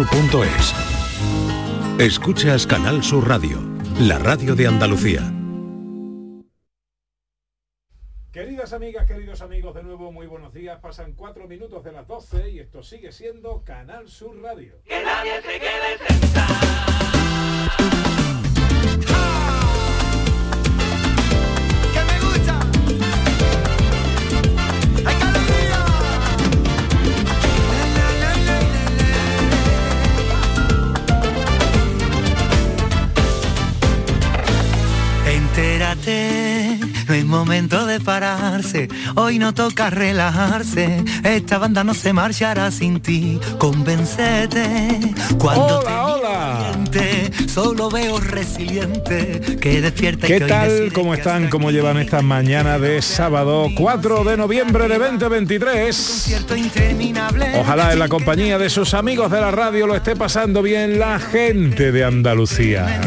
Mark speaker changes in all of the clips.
Speaker 1: es. Escuchas Canal Sur Radio, la radio de Andalucía.
Speaker 2: Queridas amigas, queridos amigos, de nuevo muy buenos días. Pasan cuatro minutos de las 12 y esto sigue siendo Canal Sur Radio.
Speaker 3: Que nadie se quede sentado.
Speaker 4: No es momento de pararse, hoy no toca relajarse, esta banda no se marchará sin ti, convencete, cuando te
Speaker 2: Hola,
Speaker 4: miro
Speaker 2: hola.
Speaker 4: solo veo resiliente, que despierta
Speaker 2: ¿Qué
Speaker 4: que
Speaker 2: tal? ¿Cómo están? ¿Cómo llevan esta mañana de sábado 4 de noviembre de 2023?
Speaker 4: concierto interminable.
Speaker 2: Ojalá en la compañía de sus amigos de la radio lo esté pasando bien la gente de Andalucía.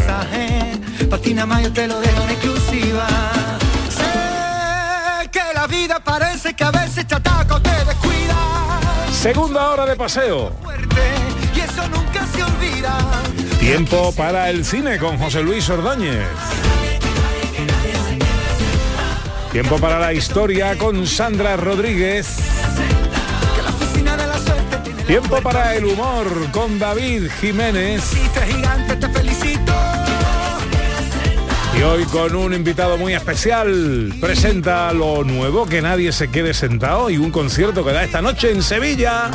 Speaker 4: patina más yo te lo dejo en exclusiva. Vida parece que a veces te ataca o te descuida.
Speaker 2: Segunda hora de paseo.
Speaker 4: Fuerte, y eso nunca se olvida.
Speaker 2: Tiempo para el cine con José Luis Ordóñez. Tiempo para la historia con Sandra Rodríguez. Tiempo para el humor con David Jiménez. Y hoy con un invitado muy especial. Presenta lo nuevo, que nadie se quede sentado y un concierto que da esta noche en Sevilla.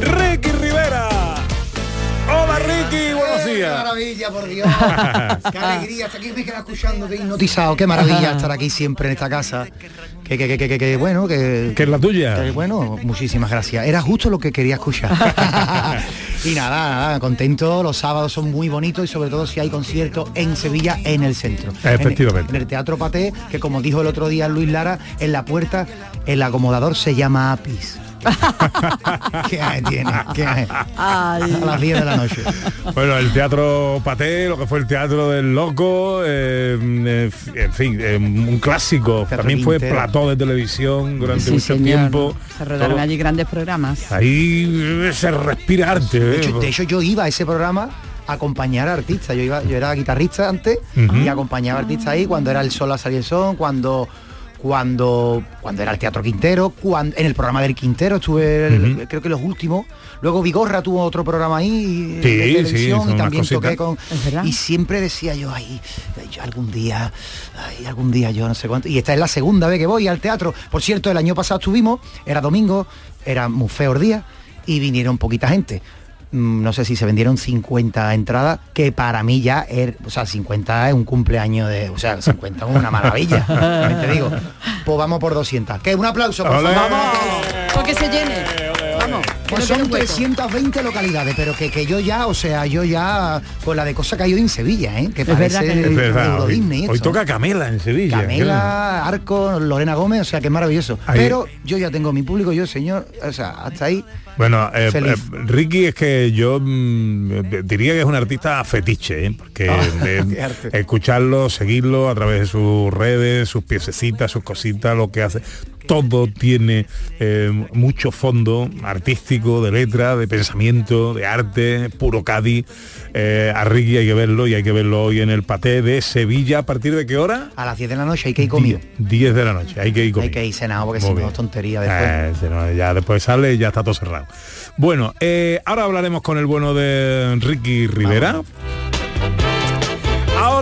Speaker 2: Ricky Rivera.
Speaker 5: Qué maravilla, por Dios. Qué alegría. Hasta aquí me queda hipnotizado. Qué maravilla estar aquí siempre en esta casa. Que, que, que, que, bueno, que,
Speaker 2: Que es la tuya.
Speaker 5: que bueno, muchísimas gracias. Era justo lo que quería escuchar. y nada, nada, contento. Los sábados son muy bonitos y sobre todo si hay concierto en Sevilla, en el centro.
Speaker 2: Efectivamente.
Speaker 5: En, en el Teatro Paté, que como dijo el otro día Luis Lara, en la puerta, el acomodador se llama Apis. ¿Qué hay tiene? ¿Qué hay? A las 10 de la noche.
Speaker 2: Bueno, el teatro Paté, lo que fue el teatro del loco, eh, eh, en fin, eh, un clásico.
Speaker 5: Teatro
Speaker 2: También fue
Speaker 5: Quintero.
Speaker 2: plató de televisión durante
Speaker 6: Sí,
Speaker 2: mucho
Speaker 6: señor.
Speaker 2: tiempo.
Speaker 6: Se rodaron
Speaker 2: Todo-
Speaker 6: allí grandes programas.
Speaker 2: Ahí se respira arte.
Speaker 5: De
Speaker 2: eh.
Speaker 5: hecho, de hecho, yo iba a ese programa a acompañar a artistas. Yo iba, yo era guitarrista antes y acompañaba a artistas ahí cuando era el sol a salir el sol, cuando cuando cuando era el Teatro Quintero, cuando, en el programa del Quintero estuve el- creo que los últimos. Luego Vigorra tuvo otro programa ahí
Speaker 2: Sí,
Speaker 5: de televisión y también toqué con y siempre decía yo ay, yo algún día ay, algún día yo no sé cuánto y esta es la segunda vez que voy al teatro. Por cierto, el año pasado estuvimos, era domingo, era muy feo el día y vinieron poquita gente. Mm, No sé si se vendieron 50 entradas, que para mí ya, er- o sea, 50 es un cumpleaños de, o sea, 50 es una maravilla, también te digo. Pues vamos por 200. Que un aplauso, por favor.
Speaker 6: Porque se llene. Vamos.
Speaker 5: Pues son
Speaker 6: quede hueco.
Speaker 5: 320 localidades, pero que, que yo ya, o sea, yo ya, con la de cosas que hay hoy en Sevilla, ¿eh? que
Speaker 6: Es
Speaker 5: parece
Speaker 6: verdad
Speaker 2: Es verdad,
Speaker 5: Euro
Speaker 2: hoy,
Speaker 5: Disney
Speaker 2: hoy toca Camela en Sevilla.
Speaker 5: Camela, Arco, Lorena Gómez, o sea, que es maravilloso.
Speaker 2: Ahí-
Speaker 5: Pero yo ya tengo mi público, yo, señor, o sea, hasta ahí.
Speaker 2: Bueno, eh, eh, Ricky es que yo mm, diría que es un artista fetiche, ¿eh? porque
Speaker 5: Ah,
Speaker 2: eh, escucharlo, seguirlo a través de sus redes, sus piececitas, sus cositas, lo que hace, todo tiene eh, mucho fondo artístico, de letra, de pensamiento, de arte, puro Cádiz. Eh, a Ricky hay que verlo y hay que verlo hoy en el Paté de Sevilla. ¿A partir de qué hora?
Speaker 5: A las 10 de la noche hay que ir comido.
Speaker 2: 10 de la noche, hay que ir comido.
Speaker 5: Hay que ir cenado porque si no es tontería después.
Speaker 2: Eh, no, ya después sale y ya está todo cerrado. Bueno, eh, ahora hablaremos con el bueno de Ricky Rivera.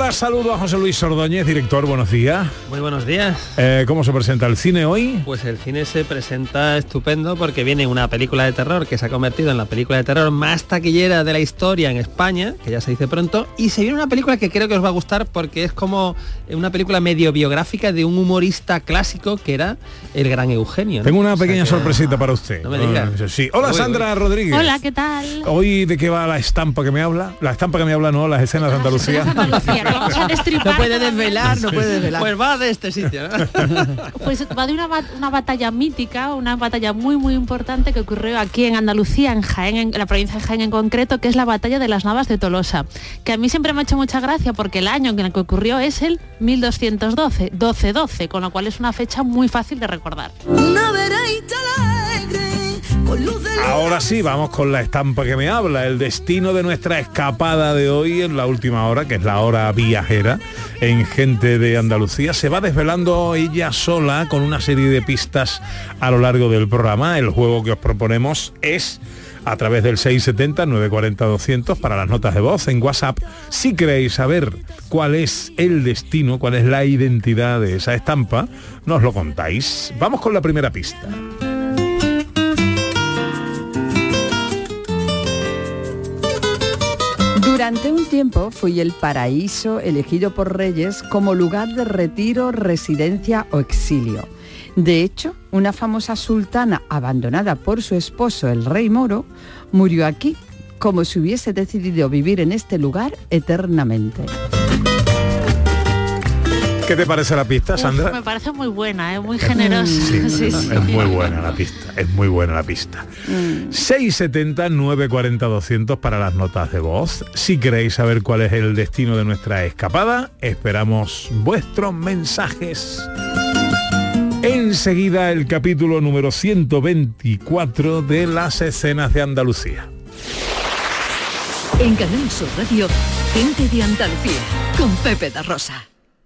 Speaker 2: Ahora saludo a José Luis Ordóñez, director, buenos días.
Speaker 7: Muy buenos días.
Speaker 2: Eh, ¿Cómo se presenta el cine hoy?
Speaker 7: Pues el cine se presenta estupendo porque viene una película de terror que se ha convertido en la película de terror más taquillera de la historia en España, que ya se dice pronto, y se viene una película que creo que os va a gustar porque es como una película medio biográfica de un humorista clásico que era el gran Eugenio. ¿no?
Speaker 2: Tengo una
Speaker 7: O sea
Speaker 2: pequeña
Speaker 7: que-
Speaker 2: sorpresita para usted.
Speaker 7: No me digas.
Speaker 2: Ah, Sí. Hola
Speaker 7: Uy,
Speaker 2: Sandra Rodríguez.
Speaker 8: Hola, ¿qué tal?
Speaker 2: Hoy de qué va la estampa que me habla? La estampa que me habla no, las escenas de Andalucía.
Speaker 6: No puede desvelar, no puede desvelar.
Speaker 7: Pues va de este sitio, ¿no?
Speaker 8: Pues va de una, una batalla mítica, una batalla muy muy importante que ocurrió aquí en Andalucía, en Jaén, en la provincia de Jaén en concreto, que es la batalla de las Navas de Tolosa, que a mí siempre me ha hecho mucha gracia porque el año en el que ocurrió es el 1212, 1212, con lo cual es una fecha muy fácil de recordar.
Speaker 4: Una
Speaker 2: Ahora sí, vamos con la estampa que me habla, el destino de nuestra escapada de hoy en la última hora, que es la hora viajera en Gente de Andalucía. Se va desvelando ella sola con una serie de pistas a lo largo del programa. El juego que os proponemos es a través del 670-940-200 para las notas de voz en WhatsApp. Si queréis saber cuál es el destino, cuál es la identidad de esa estampa, nos lo contáis. Vamos con la primera pista.
Speaker 6: Durante un tiempo fui el paraíso elegido por reyes como lugar de retiro, residencia o exilio. De hecho, una famosa sultana abandonada por su esposo, el rey moro, murió aquí, como si hubiese decidido vivir en este lugar eternamente.
Speaker 2: ¿Qué te parece la pista,
Speaker 8: Uf,
Speaker 2: Sandra?
Speaker 8: me parece muy buena, ¿eh? muy generosa.
Speaker 2: Sí,
Speaker 8: Sí, sí.
Speaker 2: es muy buena la pista, es muy buena la pista. 670 940 200 para las notas de voz. Si queréis saber cuál es el destino de nuestra escapada, esperamos vuestros mensajes. Enseguida el capítulo número 124 de las escenas de Andalucía.
Speaker 9: En Canal Sur Radio, gente de Andalucía, con Pepe da Rosa.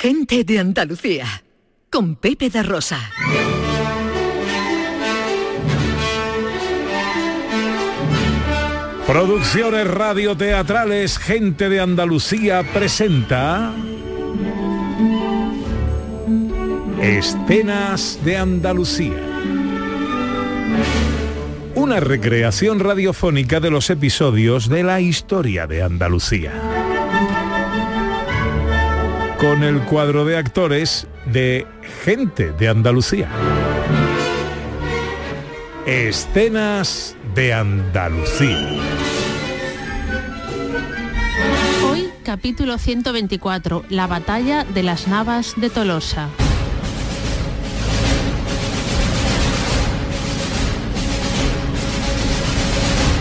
Speaker 9: Gente de Andalucía con Pepe da Rosa.
Speaker 2: Producciones radioteatrales Gente de Andalucía presenta Escenas de Andalucía. Una recreación radiofónica de los episodios de la historia de Andalucía. Con el cuadro de actores de Gente de Andalucía. Escenas de Andalucía.
Speaker 8: Hoy, capítulo 124, la batalla de las Navas de Tolosa.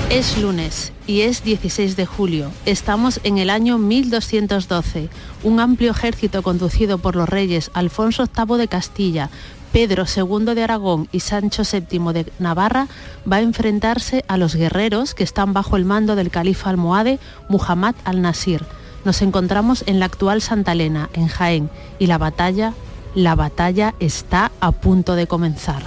Speaker 8: Es lunes y es 16 de julio. Estamos en el año 1212. Un amplio ejército conducido por los reyes Alfonso VIII de Castilla, Pedro II de Aragón y Sancho VII de Navarra va a enfrentarse a los guerreros que están bajo el mando del califa almohade Muhammad al-Nasir. Nos encontramos en la actual Santa Elena, en Jaén, y la batalla, la batalla está a punto de comenzar.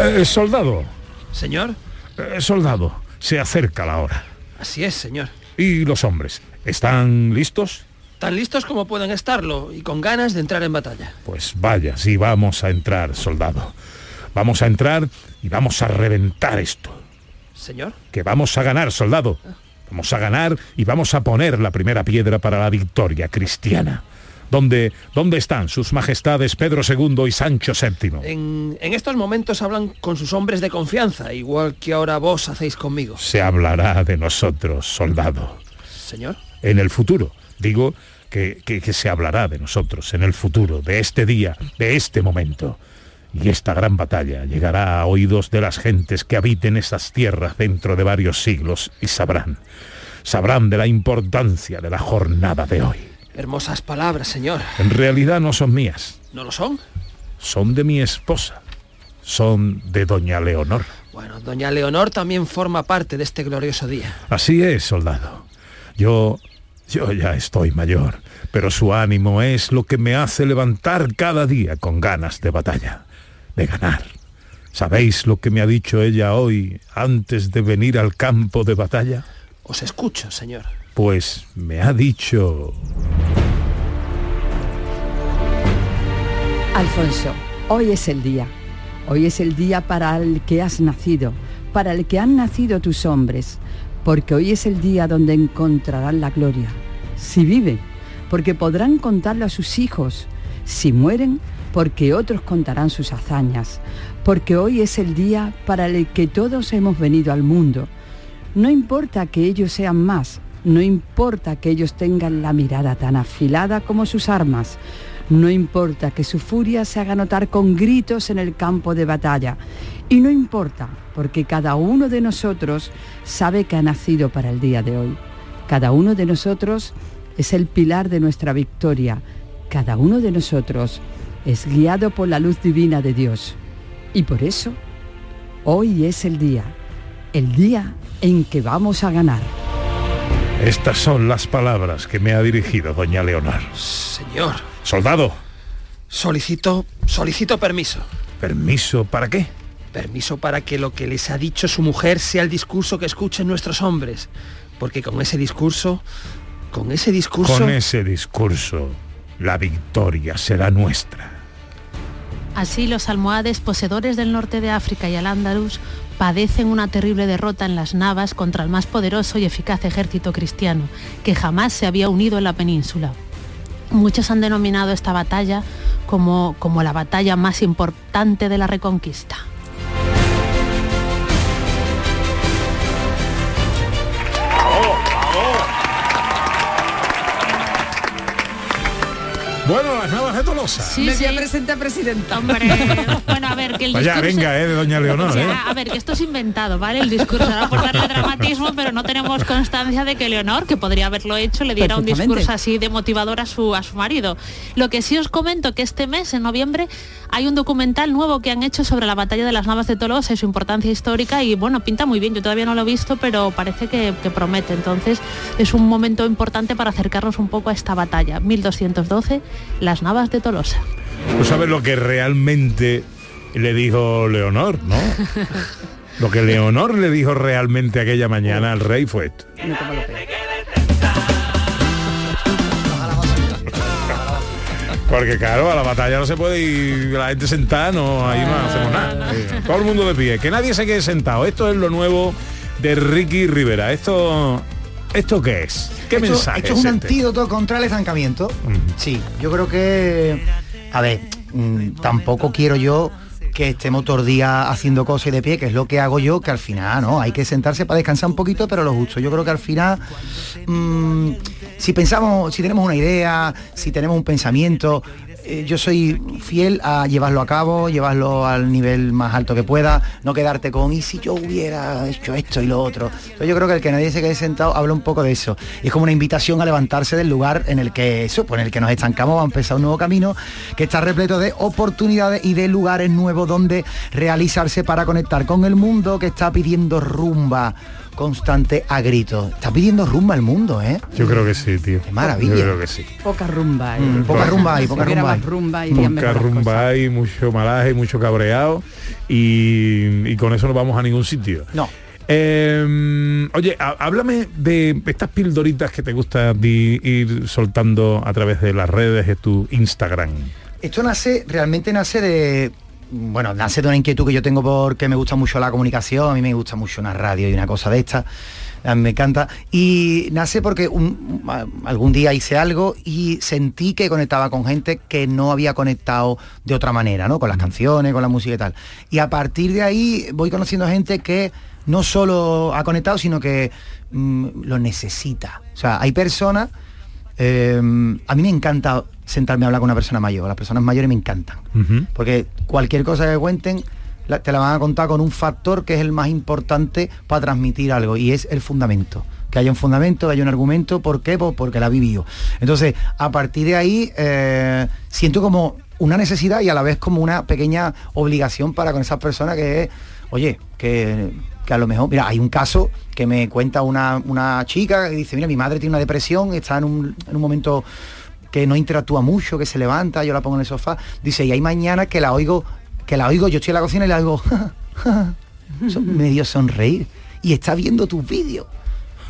Speaker 2: Eh, soldado,
Speaker 7: Señor,
Speaker 2: eh, soldado, se acerca la hora.
Speaker 7: así es, señor.
Speaker 2: ¿Y los hombres? ¿Están listos?
Speaker 7: Tan listos como pueden estarlo y con ganas de entrar en batalla.
Speaker 2: Pues vaya, sí, vamos a entrar, soldado. Vamos a entrar y vamos a reventar esto.
Speaker 7: Señor,
Speaker 2: Que vamos a ganar, soldado. Vamos a ganar y vamos a poner la primera piedra para la victoria cristiana. ¿Dónde, dónde están sus majestades Pedro II y Sancho VII?
Speaker 7: en, en estos momentos hablan con sus hombres de confianza, igual que ahora vos hacéis conmigo.
Speaker 2: Se hablará de nosotros, soldado.
Speaker 7: Señor,
Speaker 2: En el futuro. Digo que, que- que se hablará de nosotros en el futuro, de este día, de este momento. Y esta gran batalla llegará a oídos de las gentes que habiten esas tierras dentro de varios siglos y sabrán, sabrán de la importancia de la jornada de hoy.
Speaker 7: Hermosas palabras, señor.
Speaker 2: En realidad no son mías,
Speaker 7: ¿No lo son?
Speaker 2: son de mi esposa, son de doña Leonor.
Speaker 7: Bueno, doña Leonor también forma parte de este glorioso día.
Speaker 2: Así es, soldado. Yo, yo ya estoy mayor, pero su ánimo es lo que me hace levantar cada día con ganas de batalla, de ganar. ¿Sabéis lo que me ha dicho ella hoy antes de venir al campo de batalla?
Speaker 7: Os escucho, señor.
Speaker 2: Pues me ha dicho...
Speaker 6: Alfonso, hoy es el día. Hoy es el día para el que has nacido, para el que han nacido tus hombres, porque hoy es el día donde encontrarán la gloria. Si viven, porque podrán contarlo a sus hijos. Si mueren, porque otros contarán sus hazañas. Porque hoy es el día para el que todos hemos venido al mundo. No importa que ellos sean más, no importa que ellos tengan la mirada tan afilada como sus armas. No importa que su furia se haga notar con gritos en el campo de batalla. Y no importa, porque cada uno de nosotros sabe que ha nacido para el día de hoy. Cada uno de nosotros es el pilar de nuestra victoria. Cada uno de nosotros es guiado por la luz divina de Dios. Y por eso, hoy es el día, el día en que vamos a ganar.
Speaker 2: Estas son las palabras que me ha dirigido doña Leonor.
Speaker 7: Señor,
Speaker 2: Soldado,
Speaker 7: solicito, solicito permiso.
Speaker 2: ¿permiso para qué?
Speaker 7: Permiso para que lo que les ha dicho su mujer sea el discurso que escuchen nuestros hombres. Porque con ese discurso, con ese discurso...
Speaker 2: Con ese discurso, la victoria será nuestra.
Speaker 8: Así los almohades poseedores del norte de África y al Andalus padecen una terrible derrota en las Navas contra el más poderoso y eficaz ejército cristiano que jamás se había unido en la península. Muchos han denominado esta batalla como, como la batalla más importante de la reconquista.
Speaker 2: Bueno, las navas de Tolosa.
Speaker 8: Sí,
Speaker 6: Me
Speaker 8: sí.
Speaker 6: voy a presentar presidenta.
Speaker 8: Hombre, bueno, a ver, que el
Speaker 2: Vaya,
Speaker 8: discurso...
Speaker 2: venga, eh, de doña Leonor, eh.
Speaker 8: a ver, que esto es inventado, ¿vale? El discurso era por darle dramatismo, pero no tenemos constancia de que Leonor, que podría haberlo hecho, le diera un discurso así de motivador a su, a su marido. Lo que sí os comento que este mes, en noviembre, hay un documental nuevo que han hecho sobre la batalla de las Navas de Tolosa y su importancia histórica y bueno, pinta muy bien. Yo todavía no lo he visto, pero parece que, que promete. Entonces es un momento importante para acercarnos un poco a esta batalla. 1212, las Navas de Tolosa.
Speaker 2: Tú sabes lo que realmente le dijo Leonor, ¿no? Lo que Leonor le dijo realmente aquella mañana al rey fue esto. Porque claro, a la batalla no se puede ir la gente sentada, no, ahí no hacemos nada. Todo el mundo de pie, que nadie se quede sentado. Esto es lo nuevo de Ricky Rivera. Esto, ¿esto qué es? ¿Qué
Speaker 5: esto,
Speaker 2: mensaje
Speaker 5: esto es un
Speaker 2: este?
Speaker 5: antídoto contra el estancamiento. Sí, yo creo que... A ver, mm, tampoco quiero yo que estemos todo el día haciendo cosas y de pie, que es lo que hago yo, que al final, ¿no? Hay que sentarse para descansar un poquito, pero lo justo. Yo creo que al final, mm, si pensamos, si tenemos una idea, si tenemos un pensamiento, eh, yo soy fiel a llevarlo a cabo, llevarlo al nivel más alto que pueda, no quedarte con, y si yo hubiera hecho esto y lo otro. Entonces yo creo que el que nadie se quede sentado habla un poco de eso. Es como una invitación a levantarse del lugar en el que eso, pues en el que nos estancamos, va a empezar un nuevo camino que está repleto de oportunidades y de lugares nuevos donde realizarse para conectar con el mundo que está pidiendo rumba constante a gritos. Está pidiendo rumba el mundo, ¿eh?
Speaker 2: Yo creo que sí, tío.
Speaker 5: Qué maravilla.
Speaker 2: Yo creo que sí.
Speaker 6: Poca rumba. ¿eh?
Speaker 5: Mm, poca rumba hay, poca rumba hay.
Speaker 6: rumba irían
Speaker 2: Poca rumba hay, mucho malaje, mucho cabreado y, y con eso no vamos a ningún sitio.
Speaker 5: No.
Speaker 2: Eh, oye, há- háblame de estas pildoritas que te gusta ir soltando a través de las redes de tu Instagram.
Speaker 5: Esto nace, realmente nace de, bueno, nace de una inquietud que yo tengo porque me gusta mucho la comunicación, a mí me gusta mucho una radio y una cosa de esta, a mí me encanta, y nace porque un- algún día hice algo y sentí que conectaba con gente que no había conectado de otra manera, ¿no? Con las canciones, con la música y tal. Y a partir de ahí voy conociendo gente que no solo ha conectado, sino que mm, lo necesita. O sea, hay personas eh, a mí me encanta sentarme a hablar con una persona mayor. Las personas mayores me encantan. Porque cualquier cosa que cuenten la- te la van a contar con un factor que es el más importante para transmitir algo y es el fundamento. Que haya un fundamento, que haya un argumento. ¿Por qué? Pues porque la ha vivido. Entonces, a partir de ahí, eh, siento como una necesidad y a la vez como una pequeña obligación para con esas personas que es, oye, que, que a lo mejor, mira, hay un caso que me cuenta una, una chica que dice, mira, mi madre tiene una depresión, está en un, en un momento que no interactúa mucho, que se levanta, yo la pongo en el sofá, dice, y hay mañana que la oigo que la oigo, yo estoy en la cocina y la oigo son- medio sonreír y está viendo tus vídeos.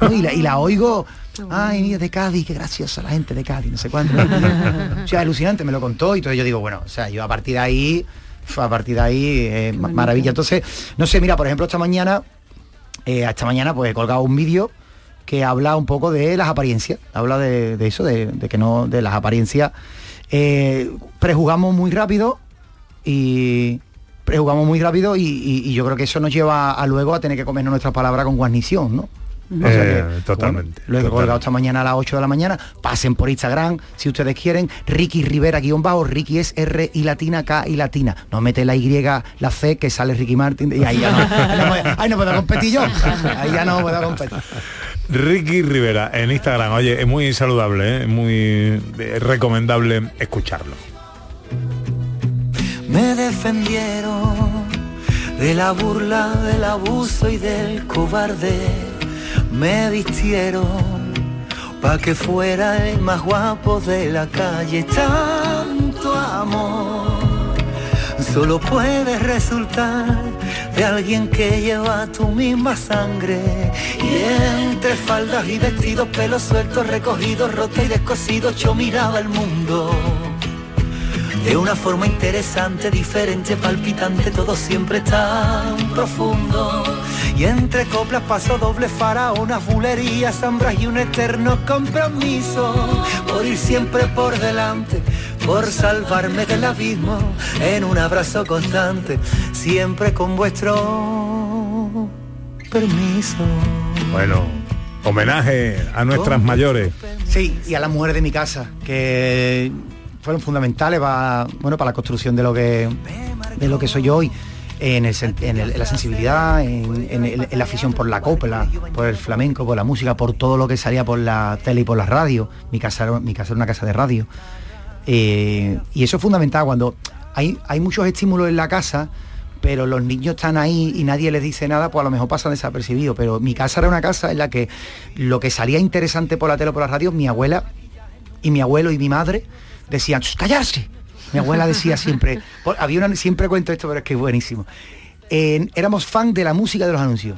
Speaker 5: ¿no? Y, la, y la oigo, ay, mira, de Cádiz, qué graciosa la gente de Cádiz, no sé cuánto. o sea, alucinante, me lo contó y todo. Yo digo, bueno, o sea, yo a partir de ahí, a partir de ahí, eh, ma- maravilla. Entonces, no sé, mira, por ejemplo, esta mañana, eh, esta mañana pues he colgado un vídeo que habla un poco de las apariencias, habla de, de eso, de, de que no, de las apariencias. Eh, prejugamos muy rápido y prejugamos muy rápido y, y- y yo creo que eso nos lleva a luego a tener que comernos nuestras palabras con guarnición, ¿no? O sea que,
Speaker 2: Eh, totalmente,
Speaker 5: bueno, lo he colgado esta mañana a las 8 de la mañana. Pasen por Instagram si ustedes quieren. Ricky Rivera guion bajo. Ricky es R y latina, K y latina. No mete la Y, la C que sale Ricky Martin. Y ahí ya no, ahí no, puedo- ahí no puedo competir yo. Ahí ya no puedo competir.
Speaker 2: Ricky Rivera en Instagram, oye, es muy saludable, ¿eh? es muy eh, recomendable escucharlo.
Speaker 4: Me defendieron de la burla, del abuso y del cobarde. Me vistieron pa' que fuera el más guapo de la calle. Tanto amor solo puede resultar de alguien que lleva tu misma sangre. Y entre faldas y vestidos, pelos sueltos, recogidos, rotos y descosidos, yo miraba el mundo. De una forma interesante, diferente, palpitante, todo siempre tan profundo. Y entre coplas paso doble faraonas, bulerías, zambras y un eterno compromiso. Por ir siempre por delante, por salvarme del abismo, en un abrazo constante, siempre con vuestro permiso.
Speaker 2: Bueno, homenaje a nuestras mayores.
Speaker 5: Sí, y a las mujeres de mi casa, que fueron fundamentales para, bueno, para la construcción de lo que, de lo que soy yo hoy. En, el en la sensibilidad, en, la afición por la copla, por el flamenco, por la música, por todo lo que salía por la tele y por la radio. Mi casa, mi casa era una casa de radio. Eh, y eso es fundamental cuando hay, hay muchos estímulos en la casa, pero los niños están ahí y nadie les dice nada, pues a lo mejor pasan desapercibidos. Pero mi casa era una casa en la que lo que salía interesante por la tele o por la radio, mi abuela y mi abuelo y mi madre decían, "Shh, callarse. Mi abuela decía siempre, había una, siempre cuento esto, pero es que es buenísimo. En- éramos fan de la música de los anuncios.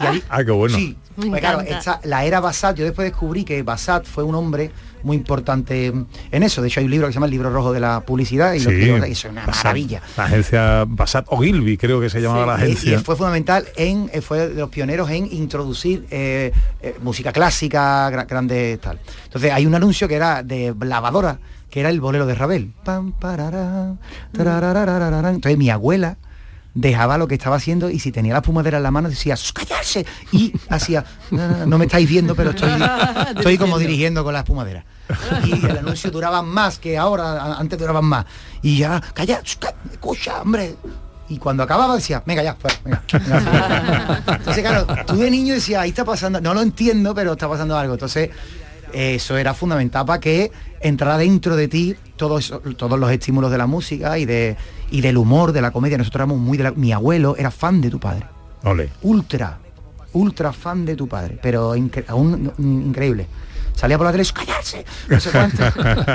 Speaker 5: Y ahí-
Speaker 2: Ah, qué bueno.
Speaker 5: Sí, pues claro, esta- la era Basat, yo después descubrí que Basat fue un hombre muy importante en eso. De hecho hay un libro que se llama El libro rojo de la publicidad y lo
Speaker 2: Sí,
Speaker 5: y eso es una maravilla.
Speaker 2: La agencia Basat Ogilvy, creo que se llamaba la
Speaker 5: Y-
Speaker 2: agencia.
Speaker 5: Y, fue fundamental en, eh, fue de los pioneros en introducir eh, eh, música clásica, gra- grande tal. Entonces hay un anuncio que era de lavadora, que era el bolero de Ravel. Entonces mi abuela dejaba lo que estaba haciendo y si tenía la espumadera en la mano decía "Sus, callarse y hacía "No, me estáis viendo pero estoy estoy como dirigiendo con la espumadera y el anuncio duraba más que ahora antes duraban más. Y ya calla escucha hombre y cuando acababa decía venga ya fuera, venga, venga, fuera". entonces claro tú de niño decías ahí está pasando no lo entiendo pero está pasando algo entonces eso era fundamental para que entrara dentro de ti todos todos los estímulos de la música y de y del humor de la comedia. Nosotros éramos muy de la, mi abuelo era fan de tu padre.
Speaker 2: Ole.
Speaker 5: ultra ultra fan de tu padre pero incre- aún increíble salía por la tele callarse no sé cuánto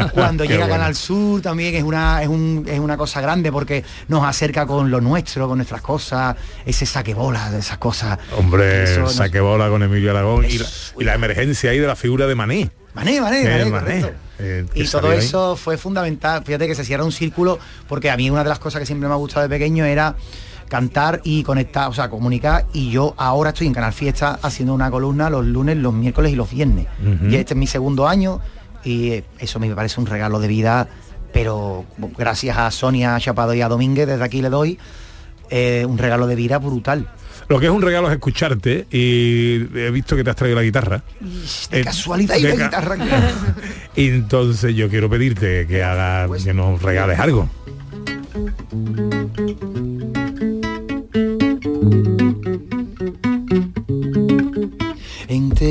Speaker 5: cuando llega a
Speaker 2: bueno.
Speaker 5: Canal Sur también es una es, un- es una cosa grande porque nos acerca con lo nuestro con nuestras cosas ese saquebola de esas cosas
Speaker 2: Hombre,
Speaker 5: Eso nos-
Speaker 2: saque bola con Emilio Aragón y la, y la emergencia ahí de la figura de Mané.
Speaker 5: Mané, mané,
Speaker 2: Eh,
Speaker 5: mané,
Speaker 2: Mané, eh,
Speaker 5: y todo
Speaker 2: ahí.
Speaker 5: eso fue fundamental. Fíjate que se cierra un círculo, porque a mí una de las cosas que siempre me ha gustado de pequeño era cantar y conectar, o sea, comunicar. Y yo ahora estoy en Canal Fiesta haciendo una columna los lunes, los miércoles y los viernes. Y este es mi segundo año y eso me parece un regalo de vida, pero gracias a Sonia Chapado y a Domínguez, desde aquí le doy eh, un regalo de vida brutal.
Speaker 2: Lo que es un regalo es escucharte y he visto que te has traído la guitarra.
Speaker 5: De
Speaker 2: Eh,
Speaker 5: casualidad y la
Speaker 2: ca-
Speaker 5: guitarra.
Speaker 2: Entonces yo quiero pedirte que hagas, que nos regales algo.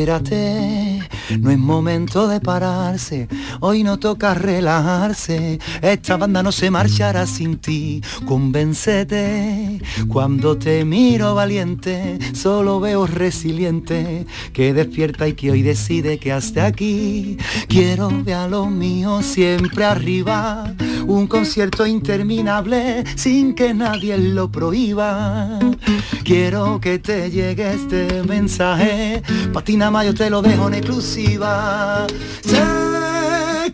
Speaker 4: Entérate, no es momento de pararse, hoy no toca relajarse, esta banda no se marchará sin ti, convéncete, cuando te miro valiente, solo veo resiliente, que despierta y que hoy decide que hasta aquí, quiero ver a los míos siempre arriba,
Speaker 5: un concierto interminable sin que nadie lo prohíba. Quiero que te llegue este mensaje, patina mayo te lo dejo en exclusiva.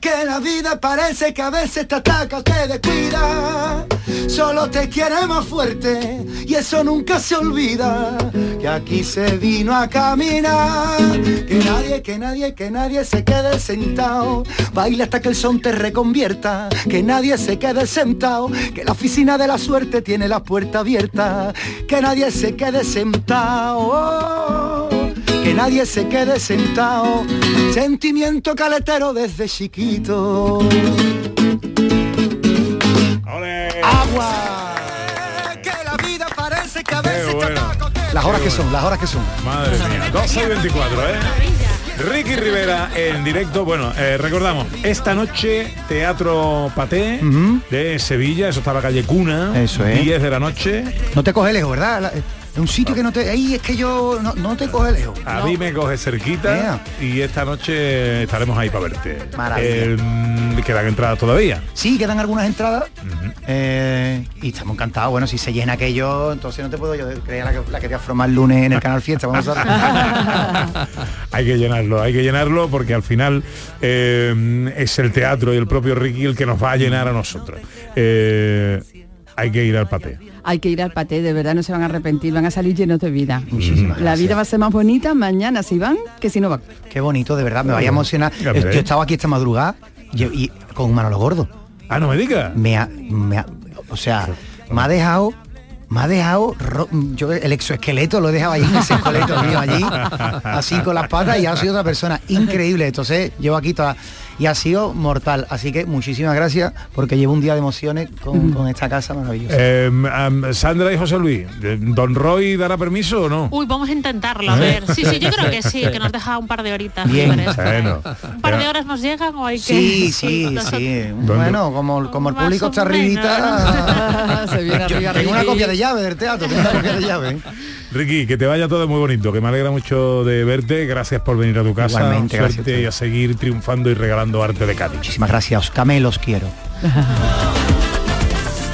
Speaker 5: Que la vida parece que a veces te ataca o te descuida. Solo te quiere más fuerte y eso nunca se olvida. Que aquí se vino a caminar. Que nadie, que nadie, que nadie se quede sentado. Baila hasta que el son te reconvierta. Que nadie se quede sentado. Que la oficina de la suerte tiene la puerta abierta. Que nadie se quede sentado. Que nadie se quede sentado. Sentimiento caletero desde chiquito. Agua. Que la vida parece que a veces. Las horas que son, las horas que son.
Speaker 2: Madre mía, 12 y 24, ¿eh? Ricky Rivera en directo. Bueno, eh, recordamos, esta noche Teatro Paté de Sevilla, eso está en la calle Cuna,
Speaker 5: Eso es.
Speaker 2: 10 de la noche.
Speaker 5: No te coge lejos, ¿verdad? La- Es un sitio que no te... Ahí es que yo... No, no te coge lejos.
Speaker 2: A
Speaker 5: No.
Speaker 2: mí me coge cerquita y esta noche estaremos ahí para verte.
Speaker 5: Maravilla.
Speaker 2: Eh, quedan entradas todavía.
Speaker 5: Sí, quedan algunas entradas eh, y estamos encantados. Bueno, si se llena aquello, entonces no te puedo yo creer la que, la quería formar el lunes en el canal Fiesta. Vamos a
Speaker 2: hay que llenarlo, hay que llenarlo porque al final eh, es el teatro y el propio Ricky el que nos va a llenar a nosotros. Hay que ir al paté.
Speaker 6: Hay que ir al paté, de verdad no se van a arrepentir, van a salir llenos de vida.
Speaker 5: Muchísimas
Speaker 6: La
Speaker 5: gracias.
Speaker 6: vida va a ser más bonita mañana si van que si no van.
Speaker 5: Qué bonito, de verdad, me vaya a emocionar. Yo he estado aquí esta madrugada y, y con Manolo Gordo.
Speaker 2: Ah, no me digas.
Speaker 5: Me ha, me ha- o sea, me ha dejado, me ha dejado, ro- yo el exoesqueleto lo he dejado ahí, ese esqueleto mío allí, así con las patas y ha sido otra persona increíble. Entonces llevo aquí toda y ha sido mortal. Así que muchísimas gracias porque llevo un día de emociones con, con esta casa maravillosa.
Speaker 2: Eh, am, Sandra y José Luis, eh, ¿Don Roy dará permiso o no?
Speaker 8: Uy, vamos a intentarlo, a ver. Sí, sí, yo creo que sí, que nos deja un par de horitas.
Speaker 5: Bien.
Speaker 2: Bueno.
Speaker 8: Un par de horas nos llegan o hay que...
Speaker 5: Sí, sí, sí. Bueno, como, como el público está arribita.
Speaker 6: Se viene
Speaker 5: Yo
Speaker 6: arriba,
Speaker 5: tengo una
Speaker 6: Ricky.
Speaker 5: copia de llave del teatro, tengo una copia de llave.
Speaker 2: Ricky, que te vaya todo muy bonito, que me alegra mucho de verte, gracias por venir a tu casa,
Speaker 5: Igualmente, gracias a
Speaker 2: suerte y a seguir triunfando y regalando arte de Cádiz.
Speaker 5: Muchísimas gracias, camelos quiero.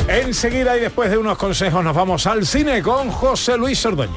Speaker 2: Enseguida y después de unos consejos nos vamos al cine con José Luis Ordóñez.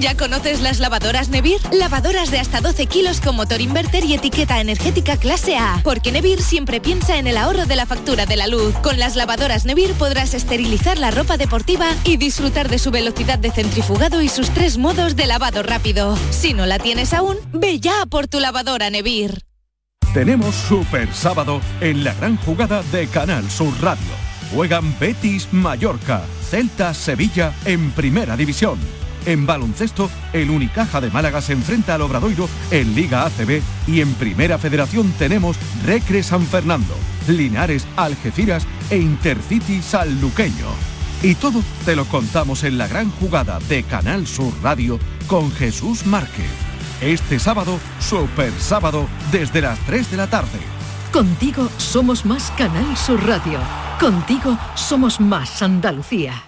Speaker 10: ¿Ya conoces las lavadoras Nevir? Lavadoras de hasta 12 kilos con motor inverter y etiqueta energética clase A. Porque Nevir siempre piensa en el ahorro de la factura de la luz. Con las lavadoras Nevir podrás esterilizar la ropa deportiva y disfrutar de su velocidad de centrifugado y sus tres modos de lavado rápido. Si no la tienes aún, ve ya por tu lavadora Nevir.
Speaker 11: Tenemos Super Sábado en la gran jugada de Canal Sur Radio. Juegan Betis Mallorca, Celta Sevilla en Primera División. En baloncesto, el Unicaja de Málaga se enfrenta al Obradoiro en Liga ACB y en Primera Federación tenemos Recre San Fernando, Linares, Algeciras e Intercity Sanluqueño. Y todo te lo contamos en la gran jugada de Canal Sur Radio con Jesús Márquez. Este sábado, Super Sábado, desde las 3 de la tarde.
Speaker 9: Contigo somos más Canal Sur Radio. Contigo somos más Andalucía.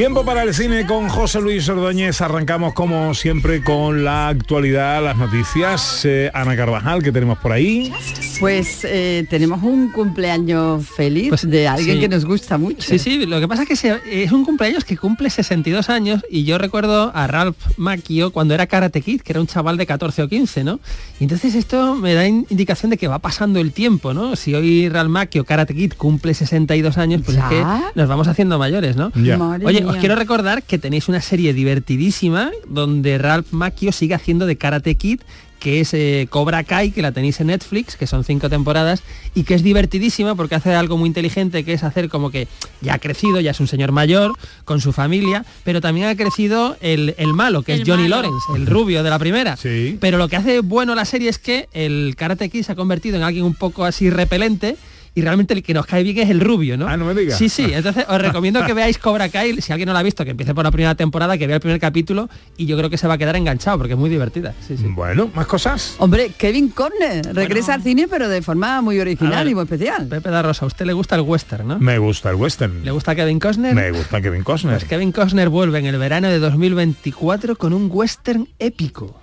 Speaker 2: Tiempo para el cine con José Luis Ordóñez. Arrancamos como siempre con la actualidad, las noticias. Eh, Ana Carvajal, que tenemos por ahí.
Speaker 6: Pues eh, tenemos un cumpleaños feliz
Speaker 7: Pues,
Speaker 6: de alguien
Speaker 7: sí.
Speaker 6: que nos gusta mucho.
Speaker 7: Sí, sí, lo que pasa es que se- es un cumpleaños que cumple 62 años y yo recuerdo a Ralph Macchio cuando era Karate Kid, que era un chaval de 14 o 15, ¿no? Y entonces esto me da in- indicación de que va pasando el tiempo, ¿no? Si hoy Ralph Macchio, Karate Kid, cumple 62 años, pues
Speaker 6: ¿Ya?
Speaker 7: es que nos vamos haciendo mayores, ¿no?
Speaker 6: Ya.
Speaker 7: Oye. Os quiero recordar que tenéis una serie divertidísima donde Ralph Macchio sigue haciendo de Karate Kid que es eh, Cobra Kai, que la tenéis en Netflix, que son cinco temporadas, y que es divertidísima porque hace algo muy inteligente, que es hacer como que ya ha crecido, ya es un señor mayor, con su familia, pero también ha crecido el, el malo, que
Speaker 8: El
Speaker 7: es Johnny
Speaker 8: malo.
Speaker 7: Lawrence, el rubio de la primera. Pero lo que hace bueno la serie es que el Karate Kid se ha convertido en alguien un poco así repelente, y realmente el que nos cae bien es el rubio, ¿no?
Speaker 2: Ah, no me digas.
Speaker 7: Sí, sí, entonces os recomiendo que veáis Cobra Kai, si alguien no la ha visto, que empiece por la primera temporada, que vea el primer capítulo y yo creo que se va a quedar enganchado porque es muy divertida. Sí, sí.
Speaker 2: Bueno, más cosas.
Speaker 6: Hombre, Kevin Conner regresa al cine pero de forma muy original
Speaker 7: ver,
Speaker 6: y muy especial.
Speaker 7: Pepe da Rosa, a usted le gusta el western, ¿no?
Speaker 2: Me gusta el western.
Speaker 7: ¿Le gusta Kevin Costner?
Speaker 2: Me gusta Kevin Costner.
Speaker 7: Pues Kevin Costner vuelve en el verano de 2024 con un western épico.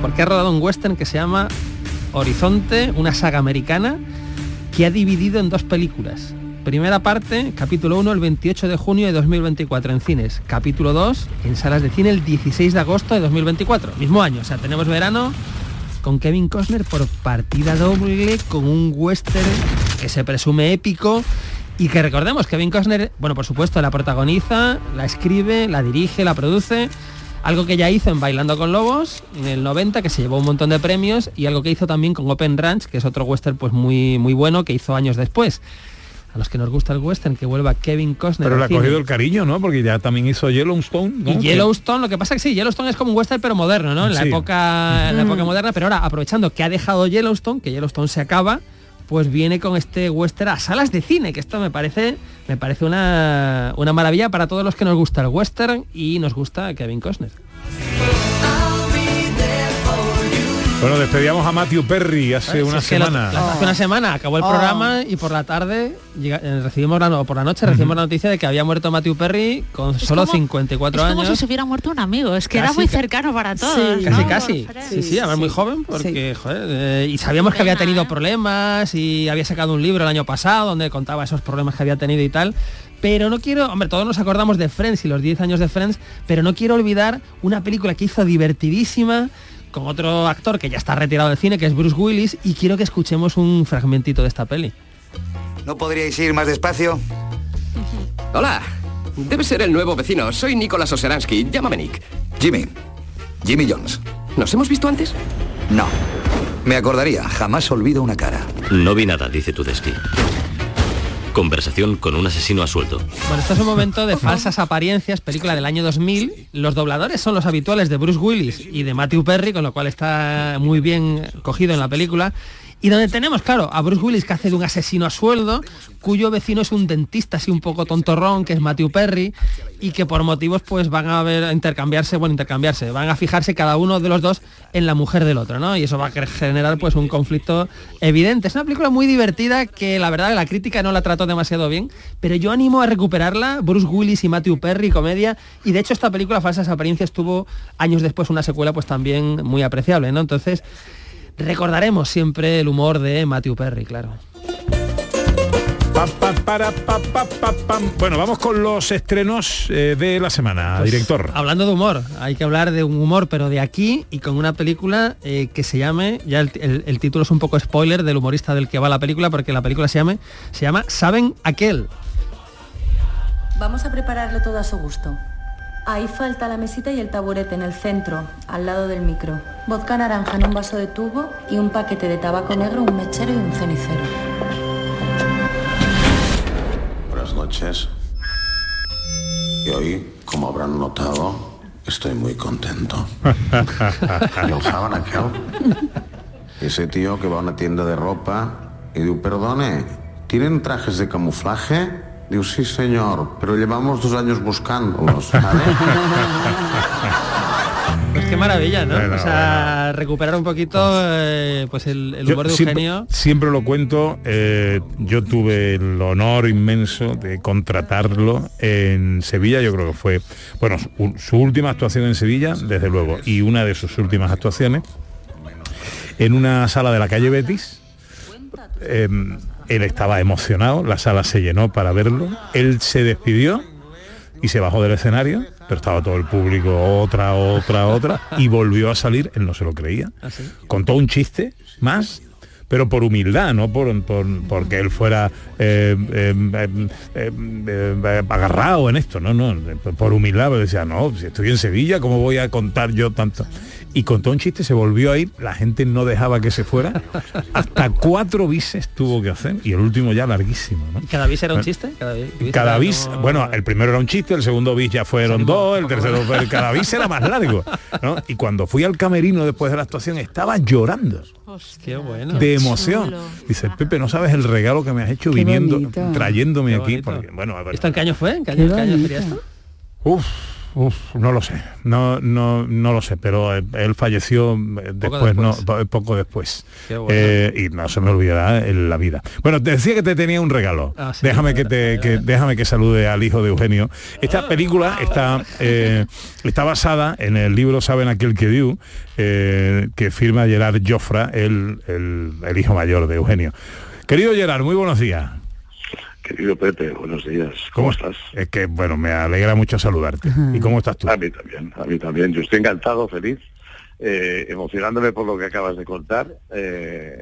Speaker 7: Porque ha rodado un western que se llama Horizonte, una saga americana que ha dividido en dos películas. Primera parte, capítulo 1, el 28 de junio de 2024 en cines. Capítulo 2, en salas de cine el 16 de agosto de 2024. Mismo año, o sea, tenemos verano con Kevin Costner por partida doble, con un western que se presume épico. Y que recordemos, Kevin Costner, bueno, por supuesto, la protagoniza, la escribe, la dirige, la produce. Algo que ya hizo en Bailando con Lobos en el 90, que se llevó un montón de premios, y algo que hizo también con Open Ranch, que es otro western pues muy, muy bueno, que hizo años después. A los que nos gusta el western, que vuelva Kevin Costner.
Speaker 2: Pero le ha
Speaker 7: cine.
Speaker 2: cogido el cariño, ¿no? Porque ya también hizo Yellowstone. ¿no?
Speaker 7: Y Yellowstone, lo que pasa es que sí, Yellowstone es como un western pero moderno, ¿no? En la
Speaker 2: Sí.
Speaker 7: época, en la
Speaker 6: Mm.
Speaker 7: época moderna, pero ahora aprovechando que ha dejado Yellowstone, que Yellowstone se acaba, pues viene con este western a salas de cine, que esto me parece, me parece una, una maravilla para todos los que nos gusta el western y nos gusta Kevin Costner.
Speaker 2: Bueno, despedíamos a Matthew Perry hace una
Speaker 7: es la-
Speaker 2: semana.
Speaker 7: la- hace una semana acabó el
Speaker 6: Oh.
Speaker 7: programa y por la tarde llega- eh, recibimos la, no, por la noche recibimos la noticia de que había muerto Matthew Perry con solo
Speaker 8: como-
Speaker 7: 54
Speaker 8: es como
Speaker 7: años.
Speaker 8: si se hubiera muerto un amigo, es que era muy
Speaker 7: ca-
Speaker 8: cercano para todos.
Speaker 6: Sí,
Speaker 8: ¿no?
Speaker 7: Casi, casi. Sí, sí, además muy joven, porque, joder, eh, y sabíamos que había tenido
Speaker 8: ¿eh?
Speaker 7: problemas y había sacado un libro el año pasado donde contaba esos problemas que había tenido y tal. Pero no quiero, hombre, todos nos acordamos de Friends y los 10 años de Friends, pero no quiero olvidar una película que hizo divertidísima con otro actor que ya está retirado del cine, que es Bruce Willis, y quiero que escuchemos un fragmentito de esta peli.
Speaker 12: ¿No podríais ir más despacio?
Speaker 13: Hola. Debe ser el nuevo vecino. Soy Nicolás Oseransky. Llámame Nick.
Speaker 12: Jimmy. Jimmy Jones.
Speaker 13: ¿Nos hemos visto antes?
Speaker 12: No. Me acordaría, jamás olvido una cara.
Speaker 14: No vi nada, dice Tudesky. Conversación con un asesino a sueldo.
Speaker 7: Bueno, esto es un momento de falsas apariencias, película del año 2000. Los dobladores son los habituales de Bruce Willis y de Matthew Perry, con lo cual está muy bien cogido en la película. Y donde tenemos, claro, a Bruce Willis que hace de un asesino a sueldo, cuyo vecino es un dentista así un poco tontorrón, que es Matthew Perry, y que por motivos pues van a ver a intercambiarse, bueno, intercambiarse, van a fijarse cada uno de los dos en la mujer del otro, ¿no? Y eso va a generar pues un conflicto evidente. Es una película muy divertida que la verdad la crítica no la trató demasiado bien, pero yo animo a recuperarla, Bruce Willis y Matthew Perry, comedia, y de hecho esta película Falsas Apariencias tuvo años después una secuela pues también muy apreciable, ¿no? Entonces, recordaremos siempre el humor de Matthew Perry, claro.
Speaker 2: Pa, pa, para, pa, pa, pa, pam. Bueno, vamos con los estrenos eh, de la semana,
Speaker 7: Pues,
Speaker 2: director.
Speaker 7: Hablando de humor, hay que hablar de un humor, pero de aquí y con una película eh, que se llame, ya el, el- el título es un poco spoiler del humorista del que va la película, porque la película se llame, se llama Saben aquel.
Speaker 15: Vamos a prepararlo todo a su gusto. Ahí falta la mesita y el taburete en el centro, al lado del micro. Vodka naranja en un vaso de tubo y un paquete de tabaco negro, un mechero y un cenicero.
Speaker 16: Buenas noches. Y hoy, como habrán notado, estoy muy contento. ¿Y el saben aquel? Ese tío que va a una tienda de ropa y digo, perdone, ¿tienen trajes de camuflaje? Digo, sí señor, pero llevamos dos años buscándolos, ¿sabe?
Speaker 7: Pues qué maravilla, ¿no?
Speaker 2: Bueno,
Speaker 7: o sea, recuperar un poquito eh, pues el, el
Speaker 2: Yo
Speaker 7: humor de
Speaker 2: siempre,
Speaker 7: Eugenio.
Speaker 2: siempre lo cuento, eh, yo tuve el honor inmenso de contratarlo en Sevilla, yo creo que fue, bueno, su, su última actuación en Sevilla, desde luego, y una de sus últimas actuaciones, en una sala de la calle Betis. Eh, él estaba emocionado, la sala se llenó para verlo, él se despidió y se bajó del escenario, pero estaba todo el público, otra, otra, otra, y volvió a salir, él no se lo creía, contó un chiste más pero por humildad, no por, por- porque él fuera eh, eh, eh, eh, eh, agarrado en esto, no, no, por humildad, pero decía, no, si estoy en Sevilla, ¿cómo voy a contar yo tanto? Y contó un chiste, se volvió a ir, la gente no dejaba que se fuera, hasta cuatro bises tuvo que hacer, y el último ya larguísimo, ¿no?
Speaker 7: ¿Cada bis era un chiste? Cada bis,
Speaker 2: Cada
Speaker 7: era
Speaker 2: bis,
Speaker 7: como-
Speaker 2: bueno, el primero era un chiste, el segundo bis ya fueron dos, el tercero fue, cada bis era más largo, ¿no? Y cuando fui al camerino después de la actuación estaba llorando
Speaker 7: Qué bueno.
Speaker 2: de emoción. Dice, Pepe, no sabes el regalo que me has hecho
Speaker 7: Qué
Speaker 2: viniendo,
Speaker 7: bonito.
Speaker 2: trayéndome aquí. Porque, bueno, a ver,
Speaker 7: ¿Esto en qué año fue? ¿En qué año, qué año sería esto?
Speaker 2: Uf, uf, no lo sé, no, no, no lo sé, pero eh, él falleció eh, después, no,
Speaker 7: después.
Speaker 2: po- poco después.
Speaker 7: Bueno.
Speaker 2: Eh, y no se me olvidará en la vida. Bueno, te decía que te tenía un regalo.
Speaker 7: Ah, sí,
Speaker 2: déjame que te, que, déjame que salude al hijo de Eugenio. Esta película está, eh, está basada en el libro Saben aquel que dio, eh, que firma Gerard Joffra, el, el, el hijo mayor de Eugenio. Querido Gerard, muy buenos días.
Speaker 17: Querido Pepe, buenos días.
Speaker 2: ¿Cómo estás? Es que, bueno, me alegra mucho saludarte. ¿Y cómo estás tú?
Speaker 17: A mí también, a mí también. Yo estoy encantado, feliz, eh, emocionándome por lo que acabas de contar. Eh,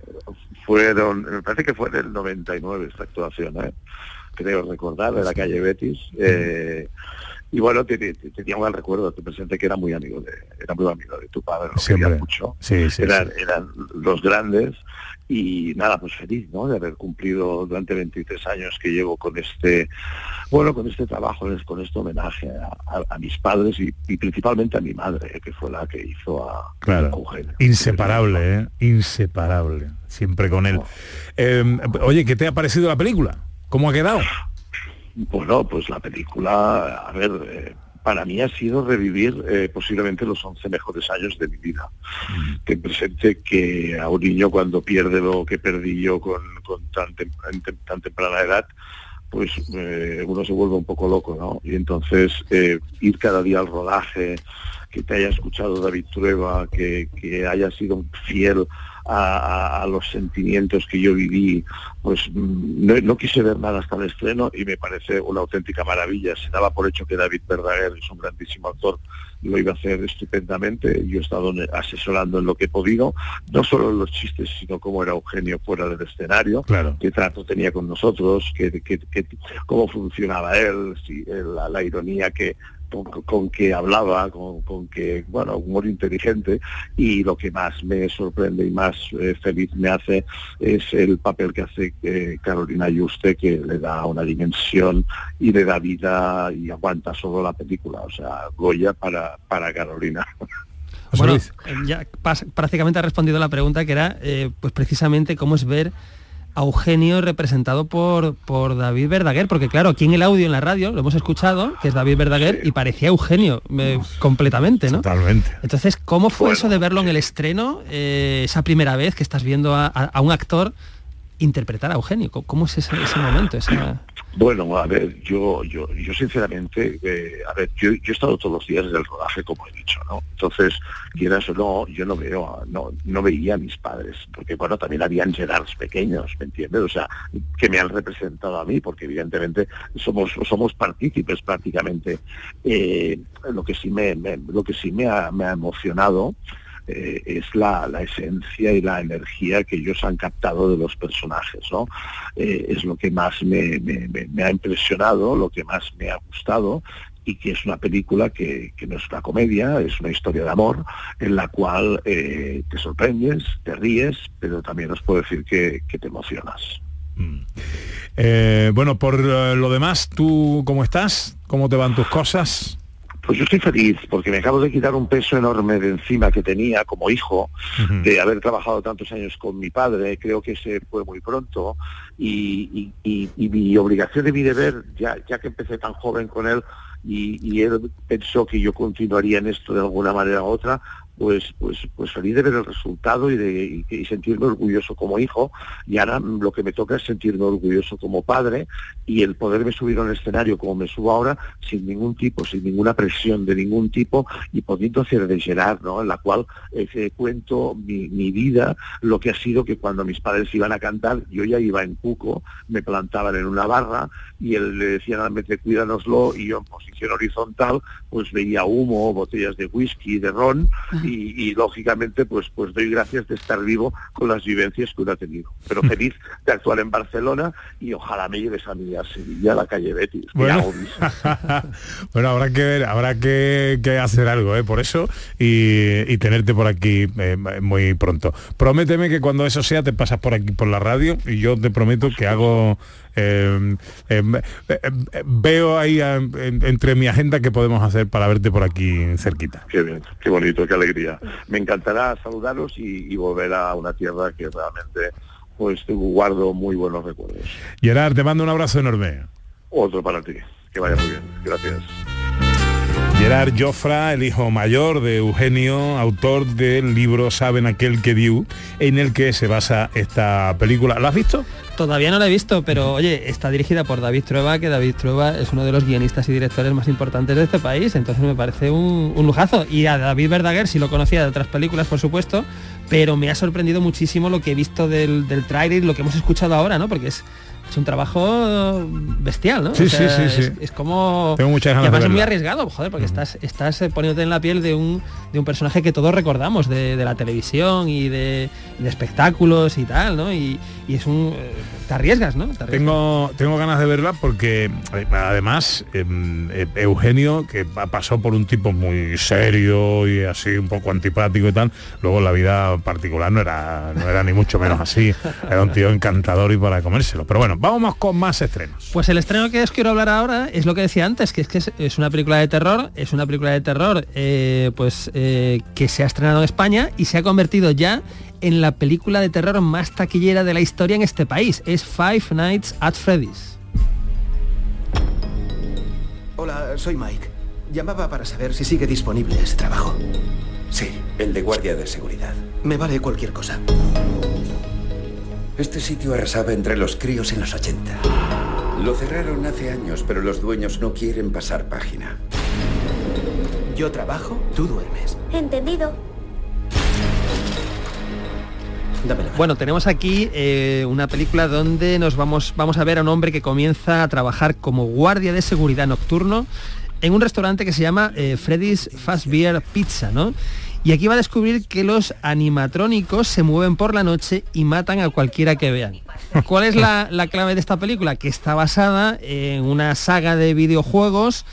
Speaker 17: fueron, me parece que fue en el 99 esta actuación, ¿eh? creo recordar, de la calle Betis. Eh, y bueno, te- te- te- tenía un gran recuerdo, te presenté que era muy amigo de, era muy amigo de tu padre, lo
Speaker 2: Siempre.
Speaker 17: quería mucho.
Speaker 2: Sí, sí,
Speaker 17: eran,
Speaker 2: sí.
Speaker 17: eran los grandes y nada, pues feliz, ¿no? De haber cumplido durante 23 años que llevo con este, bueno, con este trabajo, con este homenaje a, a- a mis padres y, y principalmente a mi madre, que fue la que hizo a,
Speaker 2: Claro.
Speaker 17: a Eugenio.
Speaker 2: Inseparable, ¿eh? Inseparable. Siempre con él. Eh, oye, ¿qué te ha parecido la película? ¿Cómo ha quedado?
Speaker 17: Bueno, pues la película, a ver, eh, para mí ha sido revivir eh, posiblemente los 11 mejores años de mi vida. Ten presente que a un niño cuando pierde lo que perdí yo con, con tan, tem- en tem- tan temprana edad, pues eh, uno se vuelve un poco loco, ¿no? Y entonces eh, ir cada día al rodaje, que te haya escuchado David Trueba, que, que haya sido fiel a, a- los sentimientos que yo viví, pues mm, no, no quise ver nada hasta el estreno y me parece una auténtica maravilla. Se daba por hecho que David Verdaguer es un grandísimo actor, lo iba a hacer estupendamente. Yo he estado asesorando en lo que he podido, no solo en los chistes, sino cómo era Eugenio fuera del escenario,
Speaker 2: Claro.
Speaker 17: qué trato tenía con nosotros, qué, qué- qué- cómo funcionaba él, si, la, la ironía que con, con que hablaba, con, con que, bueno, humor inteligente y lo que más me sorprende y más eh, feliz me hace es el papel que hace eh, Carolina Yuste, que le da una dimensión y le da vida y aguanta solo la película, o sea, Goya para, para Carolina.
Speaker 7: Bueno, eh, ya pas- prácticamente ha respondido la pregunta que era, eh, pues precisamente cómo es ver a Eugenio representado por, por David Verdaguer, porque claro, aquí en el audio, en la radio, lo hemos escuchado, que es David Verdaguer, y parecía Eugenio eh, completamente, ¿no?
Speaker 2: Totalmente.
Speaker 7: Entonces, ¿cómo fue eso de verlo en el estreno, eh, esa primera vez que estás viendo a, a- a un actor interpretar a Eugenio? ¿Cómo, es ese, ese momento?
Speaker 17: Bueno, a ver, yo, yo, yo sinceramente, eh, a ver, yo, yo he estado todos los días del rodaje, como he dicho, ¿no? Entonces, quieras o no, yo no veo, no, no veía a mis padres, porque bueno, también habían Gerards pequeños, ¿me entiendes? O sea, que me han representado a mí, porque evidentemente somos, somos partícipes prácticamente. Eh, lo que sí me, me- lo que sí me ha, me ha emocionado eh, es la, la, esencia y la energía que ellos han captado de los personajes, ¿no? Eh, es lo que más me, me, ha impresionado, lo que más me ha gustado y que es una película que, que, no es una comedia, es una historia de amor en la cual eh, te sorprendes, te ríes, pero también os puedo decir que, que te emocionas.
Speaker 2: Mm. Bueno, por lo demás, ¿tú cómo estás? ¿Cómo te van tus cosas?
Speaker 17: Pues yo estoy feliz porque me acabo de quitar un peso enorme de encima que tenía como hijo, uh -huh. de haber trabajado tantos años con mi padre, creo que se fue muy pronto, y, y, y, y mi obligación de mi deber, ya, ya que empecé tan joven con él, y, él pensó que yo continuaría en esto de alguna manera u otra, pues, pues, pues feliz de ver el resultado y, de, y, sentirme orgulloso como hijo. Y ahora lo que me toca es sentirme orgulloso como padre y el poderme subir a un escenario como me subo ahora, sin ningún tipo, sin ninguna presión de ningún tipo y pudiendo hacer de Gerard, ¿no? En la cual eh, cuento mi, mi, vida, lo que ha sido que cuando mis padres iban a cantar, yo ya iba en cuco, me plantaban en una barra y él le decía, vete, cuídanoslo, y yo en posición horizontal, pues veía humo, botellas de whisky, de ron, y, y, lógicamente pues pues doy gracias de estar vivo con las vivencias que uno ha tenido. Pero feliz de actuar en Barcelona y ojalá me lleves a mí a Sevilla, a la calle Betis.
Speaker 2: Bueno, bueno habrá que ver, habrá que, que hacer algo ¿eh? por eso y, y tenerte por aquí eh, muy pronto. Prométeme que cuando eso sea te pasas por aquí por la radio y yo te prometo que hago eh, eh, eh, veo ahí a, en, entre mi agenda que podemos hacer para verte por aquí cerquita.
Speaker 17: Qué bien, qué bonito, qué alegría. Me encantará saludaros y, y volver a una tierra que realmente pues guardo muy buenos recuerdos.
Speaker 2: Gerard, te mando un abrazo enorme.
Speaker 17: Otro para ti. Que vaya muy bien. Gracias.
Speaker 2: Gerard Jofra, el hijo mayor de Eugenio, autor del libro Saben aquel que dio, en el que se basa esta película. ¿Lo has visto?
Speaker 7: Todavía no la he visto, pero oye, está dirigida por David Trueba, que David Trueba es uno de los guionistas y directores más importantes de este país, entonces me parece un, un lujazo. Y a David Verdaguer sí lo conocía de otras películas, por supuesto, pero me ha sorprendido muchísimo lo que he visto del, del tráiler, lo que hemos escuchado ahora, ¿no? Porque es es un trabajo bestial, ¿no?
Speaker 2: Sí, o sea, sí, sí,
Speaker 7: es, como...
Speaker 2: Tengo muchas ganas
Speaker 7: y además
Speaker 2: de
Speaker 7: es muy arriesgado, joder, porque uh -huh. estás, estás eh, poniéndote en la piel de un, de un personaje que todos recordamos, de, de la televisión y de, de, espectáculos y tal, ¿no? Y, y es un... Eh, te arriesgas, ¿no? Te arriesgas.
Speaker 2: Tengo, tengo ganas de verla porque eh, además eh, Eugenio, que pasó por un tipo muy serio y así un poco antipático y tal, luego la vida particular no era, no era ni mucho menos así. Era un tío encantador y para comérselo. Pero bueno, vamos con más estrenos.
Speaker 7: Pues el estreno que os quiero hablar ahora es lo que decía antes, que es que es, es una película de terror, es una película de terror eh, pues eh, que se ha estrenado en España y se ha convertido ya en la película de terror más taquillera de la historia en este país. Es Five Nights at Freddy's.
Speaker 18: Hola, soy Mike. Llamaba para saber si sigue disponible ese trabajo.
Speaker 19: Sí, el de guardia de seguridad.
Speaker 18: Me vale cualquier cosa.
Speaker 19: Este sitio arrasaba entre los críos en los 80. Lo cerraron hace años, pero los dueños no quieren pasar página.
Speaker 18: Yo trabajo, tú duermes.
Speaker 20: Entendido.
Speaker 7: Bueno, tenemos aquí eh, una película donde nos vamos, vamos a ver a un hombre que comienza a trabajar como guardia de seguridad nocturno en un restaurante que se llama eh, Freddy's Fast Beer Pizza, ¿no? Y aquí va a descubrir que los animatrónicos se mueven por la noche y matan a cualquiera que vean. ¿Cuál es la, la clave de esta película? Que está basada en una saga de videojuegos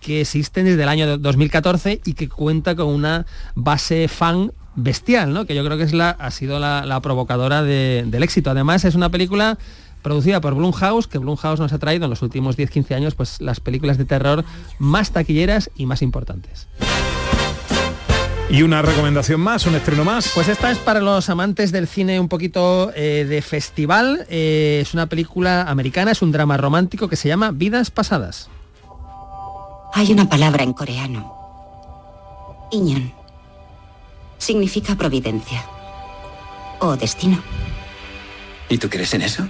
Speaker 7: que existen desde el año 2014 y que cuenta con una base fan bestial, ¿no? Que yo creo que es la, ha sido la, la provocadora de, del éxito. Además, es una película producida por Blumhouse, que Blumhouse nos ha traído en los últimos 10-15 años pues las películas de terror más taquilleras y más importantes.
Speaker 2: ¿Y una recomendación más, un estreno más?
Speaker 7: Pues esta es para los amantes del cine un poquito eh, de festival. Eh, es una película americana, es un drama romántico que se llama Vidas Pasadas.
Speaker 21: Hay una palabra en coreano. Iñon. Significa providencia. O destino.
Speaker 19: ¿Y tú crees en eso?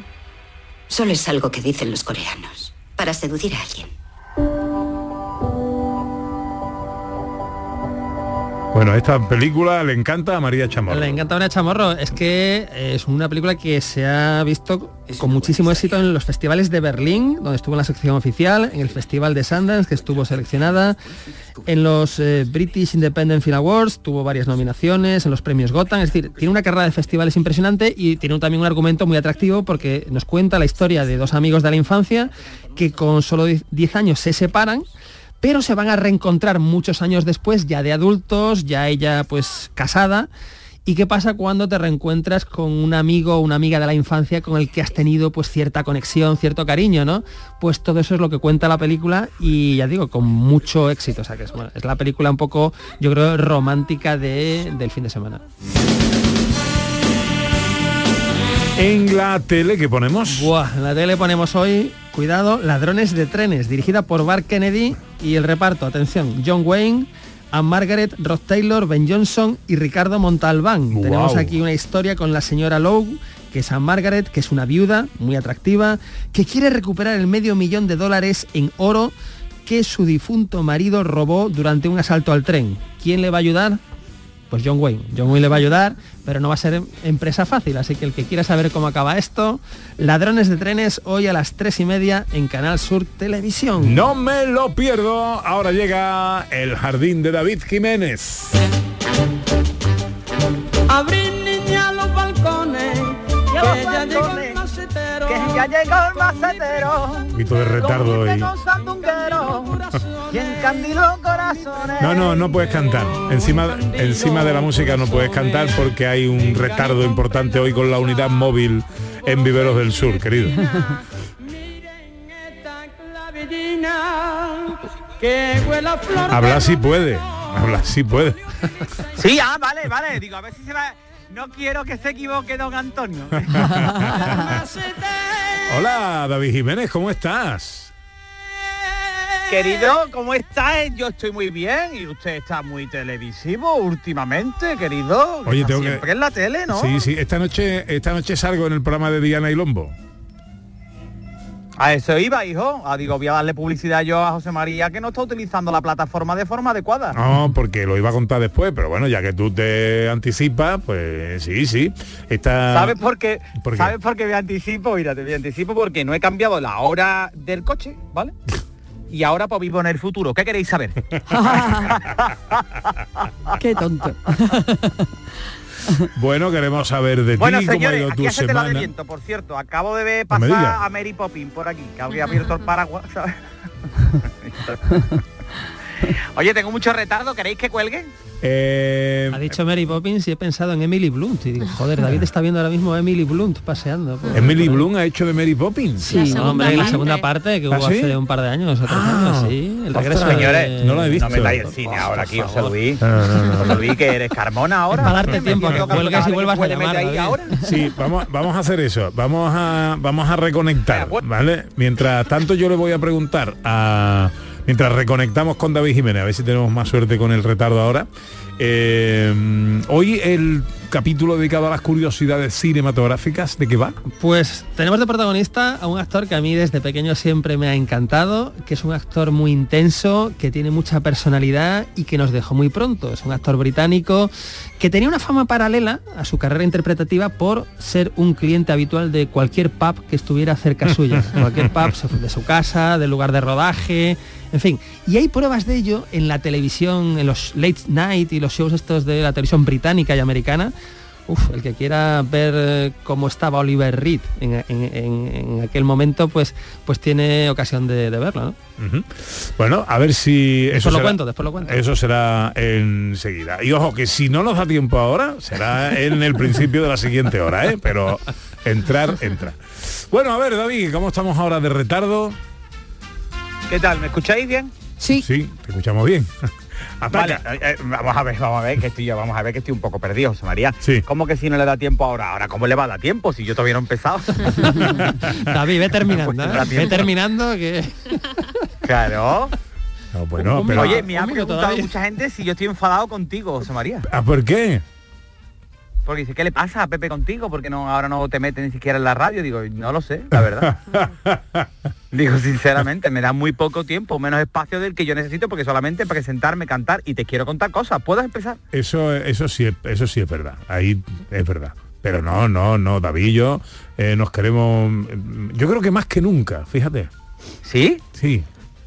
Speaker 21: Solo es algo que dicen los coreanos. Para seducir a alguien.
Speaker 2: Bueno, esta película le encanta a María Chamorro.
Speaker 7: Le encanta María Chamorro. Es que es una película que se ha visto con muchísimo éxito en los festivales de Berlín, donde estuvo en la sección oficial, en el Festival de Sundance, que estuvo seleccionada, en los eh, British Independent Film Awards, tuvo varias nominaciones, en los premios Gotham, es decir, tiene una carrera de festivales impresionante y tiene también un argumento muy atractivo porque nos cuenta la historia de dos amigos de la infancia que con solo 10 años se separan pero se van a reencontrar muchos años después, ya de adultos, ya ella pues casada. ¿Y qué pasa cuando te reencuentras con un amigo o una amiga de la infancia con el que has tenido pues cierta conexión, cierto cariño, ¿no? Pues todo eso es lo que cuenta la película y ya digo, con mucho éxito. O sea que es, bueno, es la película un poco, yo creo, romántica de, del fin de semana.
Speaker 2: En la tele que ponemos.
Speaker 7: Buah, en la tele ponemos hoy, cuidado, Ladrones de trenes, dirigida por Bart Kennedy y el reparto, atención, John Wayne, Anne Margaret, Rod Taylor, Ben Johnson y Ricardo Montalbán.
Speaker 2: Wow.
Speaker 7: Tenemos aquí una historia con la señora Lowe, que es Anne Margaret, que es una viuda muy atractiva, que quiere recuperar el medio millón de dólares en oro que su difunto marido robó durante un asalto al tren. ¿Quién le va a ayudar? Pues John Wayne. John Wayne le va a ayudar, pero no va a ser em- empresa fácil, así que el que quiera saber cómo acaba esto, Ladrones de Trenes, hoy a las tres y media en Canal Sur Televisión.
Speaker 2: No me lo pierdo. Ahora llega el jardín de David Jiménez.
Speaker 22: Abrir niña los balcones, que macetero, que ya llegó el macetero.
Speaker 2: Un poquito de retardo
Speaker 22: corazones.
Speaker 2: No, no, no puedes cantar. Encima, encima de la música no puedes cantar porque hay un retardo importante hoy con la unidad móvil en Viveros del Sur, querido. Habla si puede. Habla si puede.
Speaker 22: Sí, ah, vale, vale. Digo, a ver si se va. No quiero que se equivoque don Antonio.
Speaker 2: Hola, David Jiménez, ¿cómo estás?
Speaker 22: Querido, ¿cómo está? Yo estoy muy bien y usted está muy televisivo últimamente, querido.
Speaker 2: Oye, tengo que-
Speaker 22: siempre en la tele, ¿no?
Speaker 2: Sí, sí, esta noche, esta noche salgo en el programa de Diana y Lombo.
Speaker 22: A eso iba, hijo. Ah, digo, voy a darle publicidad yo a José María que no está utilizando la plataforma de forma adecuada.
Speaker 2: No, porque lo iba a contar después, pero bueno, ya que tú te anticipas, pues sí, sí. Está...
Speaker 22: ¿Sabes por qué?
Speaker 2: ¿Por qué?
Speaker 22: ¿Sabes por qué me anticipo? Mira, te me anticipo porque no he cambiado la hora del coche, ¿vale? Y ahora pues vivo en el futuro. ¿Qué queréis saber?
Speaker 6: Qué tonto.
Speaker 2: Bueno, queremos saber de
Speaker 22: Bueno,
Speaker 2: ti, cómo ha ido tu
Speaker 22: tela de
Speaker 2: semana.
Speaker 22: viento, por cierto. Acabo de pasar
Speaker 2: digas.
Speaker 22: a Mary Poppins por aquí, que había abierto el paraguas, ¿sabes? Oye, tengo mucho retardo, ¿queréis que cuelgue?
Speaker 2: Eh,
Speaker 7: Ha dicho Mary Poppins y he pensado en Emily Blunt. Y digo, joder, David está viendo ahora mismo a Emily Blunt paseando. por-
Speaker 2: Emily
Speaker 7: por.
Speaker 2: Bloom ha hecho de Mary Poppins.
Speaker 7: Sí, hombre, la segunda parte que
Speaker 2: ¿Ah,
Speaker 7: hubo
Speaker 2: sí?
Speaker 7: hace un par de años, años, sí. El regreso de-
Speaker 2: no lo he visto.
Speaker 22: No metáis el cine ahora aquí, José Luis.
Speaker 2: No, no, no.
Speaker 22: José Luis, que eres Carmona ahora.
Speaker 7: Para darte tiempo a que cuelgues y vuelvas a llamar,
Speaker 22: ahí ahora.
Speaker 2: Sí, vamos, vamos a hacer eso. Vamos a, vamos a reconectar, ¿vale? Mientras tanto yo le voy a preguntar a... Mientras reconectamos con David Jiménez, a ver si tenemos más suerte con el retardo ahora. Eh, hoy el capítulo dedicado a las curiosidades cinematográficas, ¿de qué va?
Speaker 7: Pues tenemos de protagonista a un actor que a mí desde pequeño siempre me ha encantado, que es un actor muy intenso, que tiene mucha personalidad y que nos dejó muy pronto. Es un actor británico que tenía una fama paralela a su carrera interpretativa por ser un cliente habitual de cualquier pub que estuviera cerca suya. cualquier pub de su casa, del lugar de rodaje, en fin. Y hay pruebas de ello en la televisión, en los late night y los shows estos de la televisión británica y americana. Uf, el que quiera ver eh, cómo estaba Oliver Reed en, en- en- en aquel momento, pues, pues tiene ocasión de, de verlo, ¿no?
Speaker 2: Bueno, a ver si eso
Speaker 7: Después lo
Speaker 2: será-
Speaker 7: cuento, después lo cuento.
Speaker 2: Eso será enseguida. Y ojo, que si no nos da tiempo ahora, será en el principio de la siguiente hora, ¿eh? Pero entrar, entra. Bueno, a ver, David, ¿cómo estamos ahora de retardo?
Speaker 22: ¿Qué tal? ¿Me escucháis bien?
Speaker 6: Sí.
Speaker 2: Sí, te escuchamos bien. Ataca.
Speaker 22: eh, eh, vamos a ver, vamos a ver que estoy yo, vamos a ver que estoy un poco perdido, José María.
Speaker 2: Sí.
Speaker 22: ¿Cómo que si no le da tiempo ahora? Ahora, ¿cómo le va a dar tiempo si yo todavía no he empezado?
Speaker 7: David, ve terminando, ¿eh? Ve terminando que...
Speaker 22: claro.
Speaker 2: No, pero...
Speaker 22: Oye, me ha
Speaker 7: ¿cómo que
Speaker 22: preguntado mucha gente si yo estoy enfadado contigo, José María.
Speaker 2: ¿Ah, por qué?
Speaker 22: Porque dice, ¿qué le pasa a Pepe contigo? Porque no, ahora no te metes ni siquiera en la radio. Digo, no lo sé, la verdad. Digo, sinceramente, me da muy poco tiempo, menos espacio del que yo necesito, porque solamente para sentarme, cantar y te quiero contar cosas. ¿Puedes empezar?
Speaker 2: Eso, eso sí, es- eso sí es verdad. Ahí es verdad. Pero no, no, no, David y yo eh, nos queremos. mm, Yo creo que más que nunca, fíjate.
Speaker 22: ¿Sí?
Speaker 2: Sí.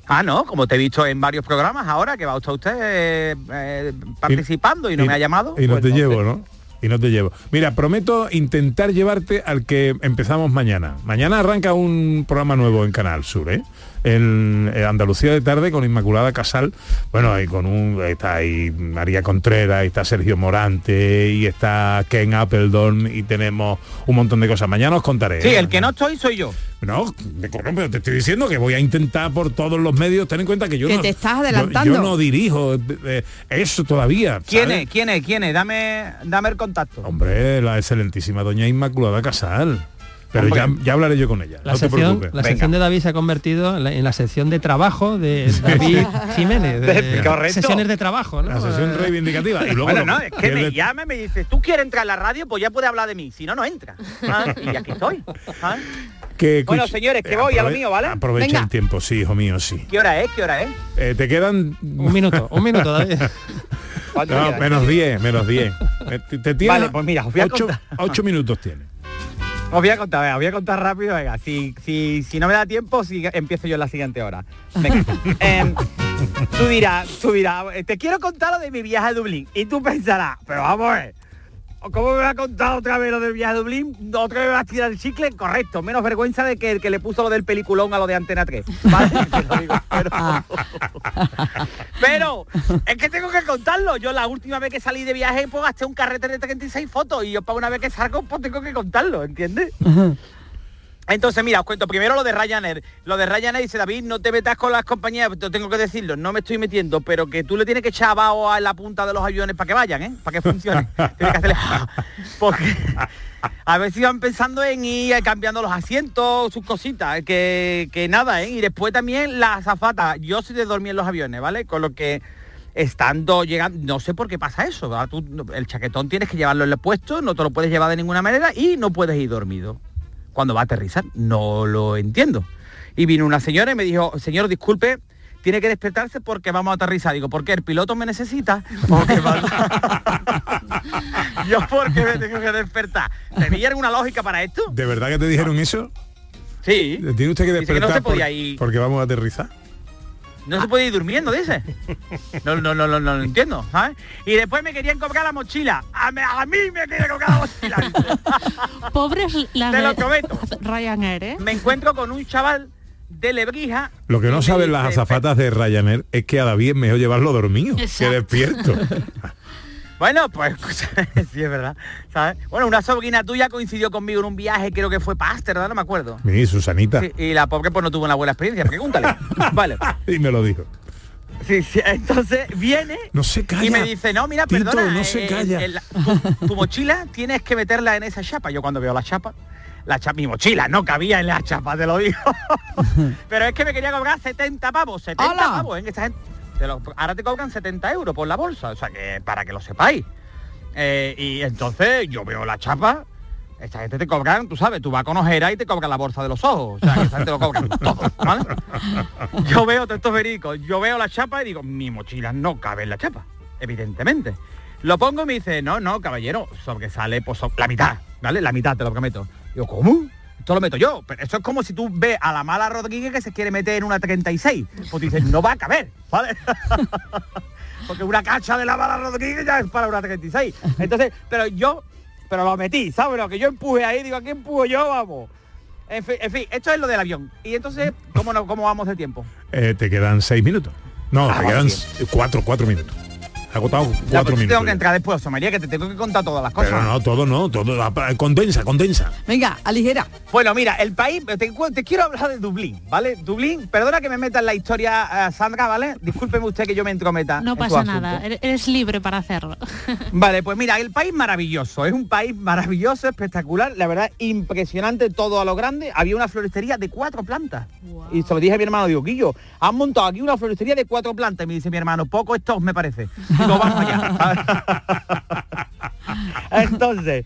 Speaker 22: Ah, no, como te he visto en varios programas ahora, que va usted, usted eh, eh, participando y, no me ha llamado.
Speaker 2: Y no
Speaker 22: pues
Speaker 2: te llevo, ¿no? Y no te llevo. Mira, prometo intentar llevarte al que empezamos mañana. Mañana arranca un programa nuevo en Canal Sur, ¿eh? En, eh, Andalucía de tarde con Inmaculada Casal. Bueno, y con un está ahí María Contreras, y está Sergio Morante, y está Ken Appledon, y tenemos un montón de cosas. Mañana os contaré.
Speaker 22: Sí,
Speaker 2: ¿eh?
Speaker 22: el que no estoy soy yo.
Speaker 2: No, de pero te estoy diciendo que voy a intentar por todos los medios. Ten en cuenta que yo
Speaker 6: Que
Speaker 2: no.
Speaker 6: te estás
Speaker 2: yo-
Speaker 6: adelantando.
Speaker 2: Yo, no dirijo eh, eso todavía.
Speaker 22: ¿Quién
Speaker 2: ¿sabes?
Speaker 22: es? ¿Quién es? ¿Quién es? Dame, dame el contacto.
Speaker 2: Hombre, la excelentísima doña Inmaculada Casal. Pero ya, hablaré yo con ella.
Speaker 7: La,
Speaker 2: no te
Speaker 7: sección,
Speaker 2: preocupes.
Speaker 7: la sección de David se ha convertido en la, en la sección de trabajo de David Jiménez. De
Speaker 22: Correcto.
Speaker 7: Sesiones de trabajo, ¿no?
Speaker 2: La sesión reivindicativa. Y luego
Speaker 22: bueno,
Speaker 2: lo-
Speaker 22: no, es que me
Speaker 2: de-
Speaker 22: llama y me dice, tú quieres entrar a la radio, pues ya puede hablar de mí, si no, no entra. ¿sabes? Y aquí estoy. ¿sabes?
Speaker 2: que
Speaker 22: Bueno, señores, que
Speaker 2: eh,
Speaker 22: voy a lo mío, ¿vale?
Speaker 2: Aprovecha
Speaker 22: Venga.
Speaker 2: el tiempo, sí, hijo mío, sí.
Speaker 22: ¿Qué hora es? ¿Qué hora es?
Speaker 2: Eh, te quedan...
Speaker 7: Un minuto, un minuto, David.
Speaker 22: ¿Cuánto
Speaker 2: No, menos 10, menos 10. Eh, Te, te tienes
Speaker 22: Vale, pues mira, os voy a
Speaker 2: ocho,
Speaker 22: contar.
Speaker 2: ocho minutos tiene.
Speaker 22: Os voy a contar, venga, os voy a contar rápido, venga. Si, si, si no me da tiempo, si empiezo yo en la siguiente hora. Venga. Em, tú dirás, tú dirás, eh, te quiero contar lo de mi viaje a Dublín. Y tú pensarás, pero vamos a ver. ¿Cómo me va a contar otra vez lo del viaje a Dublín? ¿Otra vez me vas a tirar el chicle? Correcto, menos vergüenza de que el que le puso lo del peliculón a lo de Antena 3. ¿vale? Lo digo, pero, pero es que tengo que contarlo. Yo la última vez que salí de viaje, pues gasté un carrete de 36 fotos y yo para una vez que salgo, pues tengo que contarlo, ¿entiendes? Entonces, mira, os cuento primero lo de Ryanair. Lo de Ryanair dice, David, no te metas con las compañías, te tengo que decirlo, no me estoy metiendo, pero que tú le tienes que echar abajo a la punta de los aviones para que vayan, ¿eh? Para que funcione. Tienes que hacerle... Porque a ver si van pensando en ir cambiando los asientos, sus cositas, que, que nada, ¿eh? Y después también la azafata. Yo soy de dormir en los aviones, ¿vale? Con lo que estando llegando, no sé por qué pasa eso, ¿verdad? Tú, el chaquetón tienes que llevarlo en el puesto, no te lo puedes llevar de ninguna manera y no puedes ir dormido cuando va a aterrizar. No lo entiendo. Y vino una señora y me dijo, señor, disculpe, tiene que despertarse porque vamos a aterrizar. Digo, ¿por qué? ¿El piloto me necesita? Porque va- Yo porque me tengo que despertar. ¿Tenía alguna lógica para esto?
Speaker 2: ¿De verdad que te dijeron eso?
Speaker 22: Sí.
Speaker 2: ¿Tiene usted que
Speaker 22: que no
Speaker 2: despertar
Speaker 22: se podía
Speaker 2: por-
Speaker 22: ir.
Speaker 2: porque vamos a aterrizar?
Speaker 22: No se puede ir durmiendo, dice. No, no, no, no, no lo entiendo, ¿sabes? Y después me querían cobrar la mochila. A, me- a mí me quieren cobrar la mochila. dice.
Speaker 8: Pobres las
Speaker 22: Te lo prometo.
Speaker 8: Ryanair, ¿eh?
Speaker 22: Me encuentro con un chaval de Lebrija
Speaker 2: Lo que no saben las azafatas de Ryanair es que a David es mejor llevarlo dormido que despierto.
Speaker 22: Bueno, pues sí es verdad. ¿sabes? Bueno, una sobrina tuya coincidió conmigo en un viaje, creo que fue para Ámsterdam, no me acuerdo.
Speaker 2: Mi Susanita.
Speaker 22: Sí, y la pobre pues no tuvo una buena experiencia, pregúntale. vale.
Speaker 2: Y me lo dijo.
Speaker 22: Sí, sí, entonces viene
Speaker 2: No se calla.
Speaker 22: y me dice, no, mira,
Speaker 2: Tito,
Speaker 22: perdona,
Speaker 2: no se
Speaker 22: eh,
Speaker 2: calla.
Speaker 22: el- tu, tu mochila tienes que meterla en esa chapa. Yo cuando veo la chapa, la chapa, mi mochila no cabía en la chapa, te lo digo. Pero es que me quería cobrar 70 pavos, 70
Speaker 6: ¡Hala!
Speaker 22: pavos, ¿eh? Esta gente- ahora te cobran 70 euros por la bolsa, o sea que para que lo sepáis. Eh, y entonces yo veo la chapa, esta gente te cobran, tú sabes, tú vas con ojera y te cobran la bolsa de los ojos. O sea, esta gente lo cobran todo, ¿vale? Yo veo todo estos verídicos, yo veo la chapa y digo, mi mochila no cabe en la chapa, evidentemente. Lo pongo y me dice, no, no, caballero, sobresale pues, la mitad, ¿vale? La mitad, te lo prometo. Digo, ¿cómo? Esto lo meto yo. Pero eso es como si tú ves a la mala Rodríguez que se quiere meter en una 36. Pues dices, no va a caber, ¿vale? Porque una cacha de la mala Rodríguez ya es para una 36. Entonces, pero yo, pero lo metí, ¿sabes? Lo que yo empuje ahí, digo, aquí empujo yo, vamos. En fin, en fin, esto es lo del avión. Y entonces, ¿cómo, no, cómo vamos de tiempo?
Speaker 2: Eh, te quedan seis minutos. No,
Speaker 22: Ah,
Speaker 2: te quedan
Speaker 22: bien.
Speaker 2: cuatro, cuatro minutos. Agotado cuatro minutos.
Speaker 22: tengo que entrar después, María, que te tengo que contar todas las cosas.
Speaker 2: Pero no, todo no, todo. ah, Condensa, condensa.
Speaker 6: Venga, aligera.
Speaker 22: Bueno, mira, el país, te, quiero hablar de Dublín, ¿vale? Dublín, perdona que me meta en la historia, eh, Sandra, ¿vale? Discúlpeme usted que yo me entrometa.
Speaker 8: No
Speaker 22: en
Speaker 8: pasa nada, eres- eres libre para hacerlo.
Speaker 22: Vale, pues mira, el país maravilloso, es un país maravilloso, espectacular, la verdad, impresionante todo a lo grande. Había una floristería de cuatro plantas. Y se lo dije a mi hermano, digo, Guillo, han montado aquí una floristería de cuatro plantas. Y me dice mi hermano, poco estos me parece. Entonces,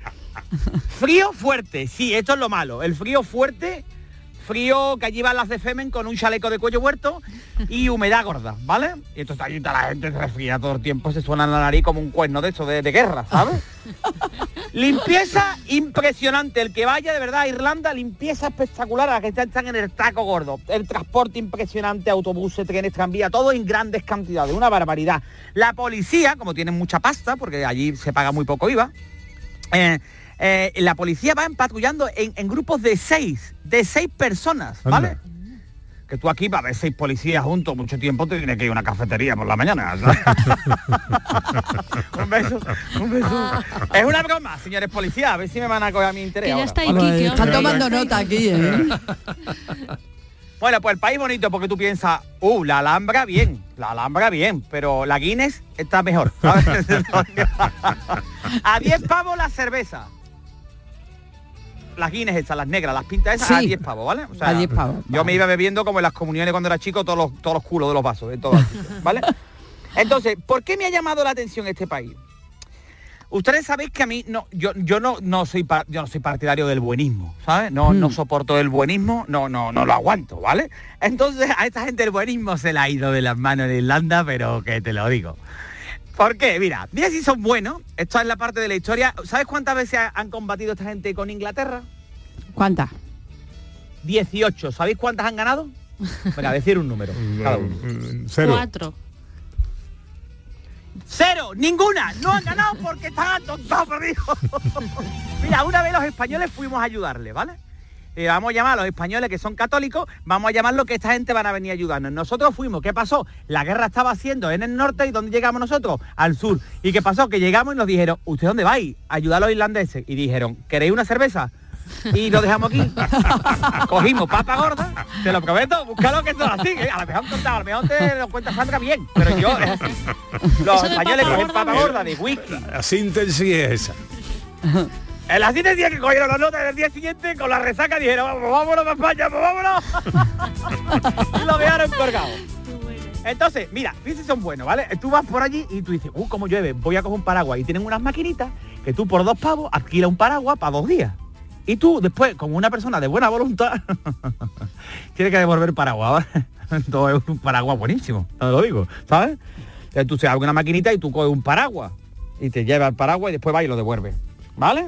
Speaker 22: frío fuerte, sí, esto es lo malo. El frío fuerte, frío que allí van las de Femen con un chaleco de cuello huerto y humedad gorda, ¿vale? Y entonces allí está la gente se resfría todo el tiempo, se suena en la nariz como un cuerno de eso de, de guerra, ¿sabes? limpieza impresionante. El que vaya de verdad a Irlanda, limpieza espectacular a la que están en el taco gordo. El transporte impresionante, autobuses, trenes, tranvía, todo en grandes cantidades, una barbaridad. La policía, como tienen mucha pasta, porque allí se paga muy poco IVA, eh, eh, la policía va patrullando en, en grupos de seis, de seis personas, ¿vale? Que tú aquí para ver seis policías juntos mucho tiempo te tienes que ir a una cafetería por la mañana. un beso, un beso. Es una broma, señores policías, a ver si me van a coger a mi interés.
Speaker 8: Que ya
Speaker 22: ahora,
Speaker 8: está
Speaker 6: tomando nota aquí, ¿eh?
Speaker 22: Bueno, pues el país bonito porque tú piensas, uh, la Alhambra bien, la Alhambra bien, pero la Guinness está mejor. a 10 pavos la cerveza. Las Guinness esas, las negras, las pintas esas a
Speaker 6: Sí.
Speaker 22: 10 pavos, ¿vale? O
Speaker 6: A 10 pavos,
Speaker 22: Yo me iba bebiendo como en las comuniones cuando era chico todos los, todos los culos de los vasos, de todos, ¿vale? Entonces, ¿por qué me ha llamado la atención este país? Ustedes sabéis que a mí no, yo, yo no, no soy yo no soy partidario del buenismo, ¿sabes? No, no soporto el buenismo, no, no, no lo aguanto, ¿vale? Entonces a esta gente el buenismo se le ha ido de las manos en Irlanda, pero que te lo digo. ¿Por qué? Mira, mira si son buenos, esto es la parte de la historia. ¿Sabes cuántas veces ha- han combatido esta gente con Inglaterra?
Speaker 6: ¿Cuántas?
Speaker 22: 18. ¿Sabéis cuántas han ganado? Venga, decir un número. cada uno.
Speaker 2: Cero.
Speaker 8: Cuatro.
Speaker 22: Cero, ninguna, no han ganado porque están atontados perdidos. Mira, una vez los españoles fuimos a ayudarle, ¿vale? Eh, vamos a llamar a los españoles que son católicos, vamos a llamarlo que esta gente van a venir a ayudarnos. Nosotros fuimos, ¿qué pasó? La guerra estaba haciendo en el norte y ¿dónde llegamos nosotros? Al sur. ¿Y qué pasó? Que llegamos y nos dijeron, ¿usted dónde vais? Ayudar a los irlandeses. Y dijeron, ¿queréis una cerveza? Y lo dejamos aquí. Cogimos papa gorda, te lo prometo, búscalo que esto es así. ¿eh? A lo mejor contado, a lo mejor te lo cuenta Sandra bien, pero yo es así. Los españoles cogen papa gorda de whisky.
Speaker 2: La síntesis es esa.
Speaker 22: En la siguiente día que cogieron las notas del día siguiente con la resaca dijeron, "Vamos, vámonos para España, pues vámonos. y lo dejaron colgado. Entonces, mira, fíjense son buenos, ¿vale? Tú vas por allí y tú dices, uh, cómo llueve, voy a coger un paraguas. Y tienen unas maquinitas que tú por dos pavos alquilas un paraguas para dos días. Y tú después, como una persona de buena voluntad, tienes que devolver paraguas. Entonces es un paraguas buenísimo, te lo digo, ¿sabes? Entonces tú se abre una maquinita y tú coges un paraguas y te lleva el paraguas y después va y lo devuelve, ¿vale?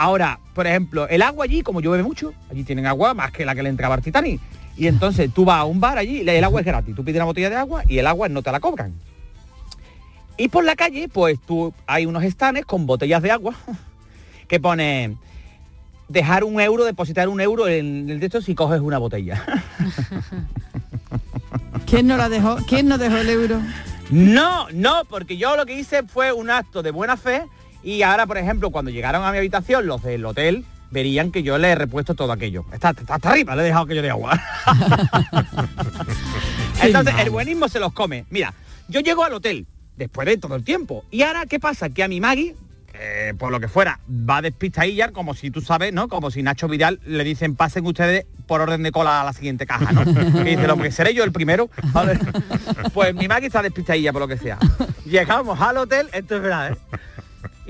Speaker 22: Ahora, por ejemplo, el agua allí, como llueve mucho, allí tienen agua más que la que le entraba al Titanic. Y entonces tú vas a un bar allí el agua es gratis. Tú pides una botella de agua y el agua no te la cobran. Y por la calle, pues tú hay unos estanes con botellas de agua que pone dejar un euro, depositar un euro en el de estos si coges una botella.
Speaker 6: ¿Quién no la dejó? ¿Quién no dejó el euro?
Speaker 22: No, no, porque yo lo que hice fue un acto de buena fe y ahora, por ejemplo, cuando llegaron a mi habitación los del hotel, verían que yo le he repuesto todo aquello. Está, está hasta arriba, le he dejado aquello de agua. Entonces, el buenismo se los come. Mira, yo llego al hotel después de todo el tiempo. Y ahora, ¿qué pasa? Que a mi Maggie, eh, por lo que fuera, va despistadilla, como si tú sabes, ¿no? Como si Nacho Vidal le dicen pasen ustedes por orden de cola a la siguiente caja, ¿no? Y dice el hombre, seré yo el primero. ¿vale? Pues mi Maggie está despistadilla por lo que sea. Llegamos al hotel, esto es verdad, ¿eh?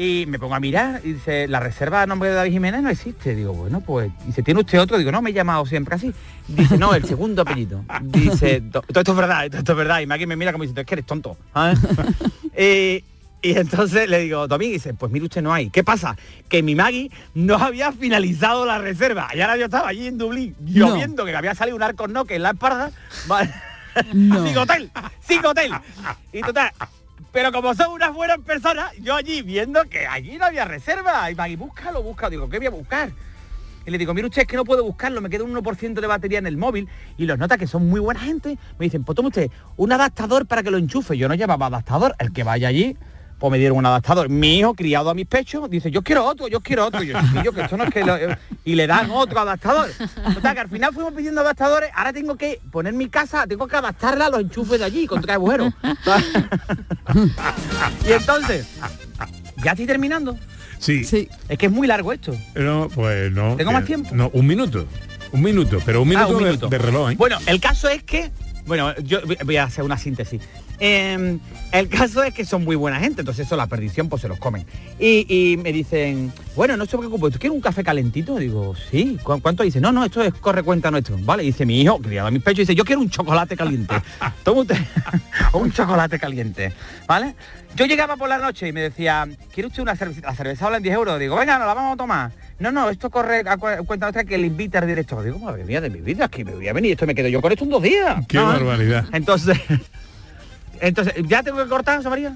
Speaker 22: Y me pongo a mirar y dice, la reserva a nombre de David Jiménez no existe. Digo, bueno, pues, dice, ¿tiene usted otro? Digo, no, me he llamado siempre así. Dice, no, el segundo apellido. Dice, "To- todo esto es verdad, todo esto es verdad. Y Maggie me mira como diciendo, es que eres tonto. Eh, y entonces le digo, Tommy, dice, pues mire usted no hay. ¿Qué pasa? Que mi Maggie no había finalizado la reserva. Y ahora yo estaba allí en Dublín,
Speaker 6: No.
Speaker 22: lloviendo, que me había salido un arco no que en la espalda. ¿vale?
Speaker 6: No.
Speaker 22: sin hotel, sin hotel. Y total, pero como son unas buenas personas, yo allí viendo que allí no había reserva. Y Maggie, búscalo, búscalo. Digo, ¿qué voy a buscar? Y le digo, mire usted, es que no puedo buscarlo, me queda un 1% de batería en el móvil. Y los nota que son muy buena gente. Me dicen, pues tome usted un adaptador para que lo enchufe. Yo no llevaba adaptador. El que vaya allí, pues me dieron un adaptador. Mi hijo, criado a mis pechos, dice, yo quiero otro, yo quiero otro. Y yo, "Chiquillo, que esto no es que lo-". Y le dan otro adaptador. Total, que al final fuimos pidiendo adaptadores. Ahora tengo que poner mi casa, tengo que adaptarla a los enchufes de allí, contra agujeros. y entonces, ya estoy terminando.
Speaker 2: Sí.
Speaker 22: Es que es muy largo esto.
Speaker 2: No, pues no.
Speaker 22: ¿Tengo más tiempo?
Speaker 2: No, un minuto. Un minuto, pero un
Speaker 22: Ah,
Speaker 2: minuto,
Speaker 22: un
Speaker 2: de-
Speaker 22: minuto.
Speaker 2: De, reloj, ¿eh?
Speaker 22: Bueno, el caso es que, bueno, yo voy- a hacer una síntesis. Em, el caso es que son muy buena gente, entonces eso la perdición pues se los comen. Y, y me dicen, bueno, no se preocupe, ¿tú quieres un café calentito? Digo, sí, ¿cu- ¿cuánto dice? No, no, esto es corre cuenta nuestro. Vale, dice mi hijo, le da mis pechos, dice, yo quiero un chocolate caliente. Toma usted un chocolate caliente, ¿vale? Yo llegaba por la noche y me decía, ¿quiere usted una cerveza? La cerveza habla en 10 euros. Digo, venga, nos la vamos a tomar. No, no, esto corre a cu- cuenta nuestra que le invita al director. Digo, madre mía de mi vida, es que me voy a venir, esto me quedo yo con esto en dos días.
Speaker 2: Qué
Speaker 22: ¿no?
Speaker 2: barbaridad.
Speaker 22: Entonces, entonces, ¿ya tengo que cortar, José María?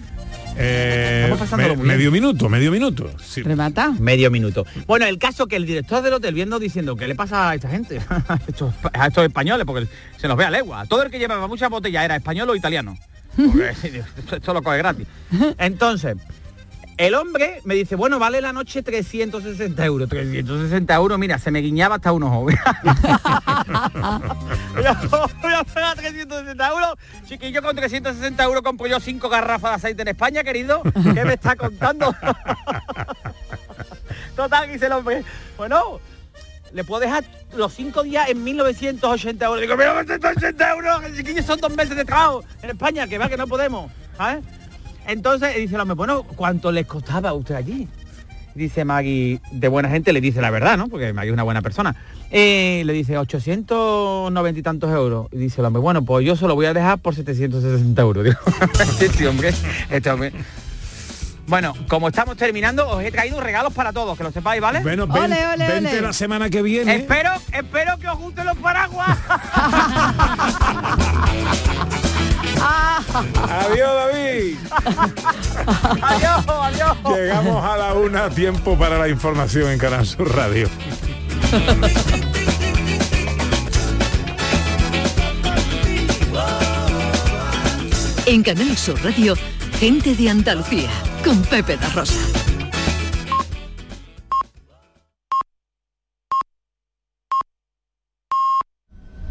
Speaker 2: Eh, me- medio minuto, medio minuto. Sí.
Speaker 6: ¿Remata?
Speaker 22: Medio minuto. Bueno, el caso que el director del hotel viendo diciendo, ¿qué le pasa a esta gente? a, estos, a estos españoles, porque se nos ve a legua. Todo el que llevaba muchas botellas era español o italiano. Porque esto, esto lo coge gratis. Entonces, el hombre me dice, bueno, vale la noche 360 euros. 360 euros, mira, se me guiñaba hasta un ojo. voy a pagar 360 euros. Chiquillo, con 360 euros compro yo cinco garrafas de aceite en España, querido. ¿Qué me está contando? Total, dice el hombre. Bueno, le puedo dejar los cinco días en 1980 euros. Digo, 1980 euros, chiquillos, son dos meses de trabajo en España, que va que no podemos. ¿sabes? Entonces dice el hombre, bueno, ¿cuánto les costaba a usted allí? Dice Maggie, de buena gente, le dice la verdad, ¿no? Porque Maggie es una buena persona. Eh, le dice 890 y tantos euros. Y dice el hombre, bueno, pues yo se lo voy a dejar por 760 euros. Digo, este hombre, este hombre. Bueno, como estamos terminando, os he traído regalos para todos, que lo sepáis, ¿vale?
Speaker 2: Bueno, ven-
Speaker 6: Ole, ole,
Speaker 2: vente
Speaker 6: ole.
Speaker 2: la semana que viene.
Speaker 22: Espero, espero que os gusten los paraguas.
Speaker 2: Adiós, David.
Speaker 22: adiós, adiós.
Speaker 2: Llegamos a la una, tiempo para la información en Canal Sur Radio.
Speaker 9: En Canal Sur Radio, gente de Andalucía, con Pepe da Rosa.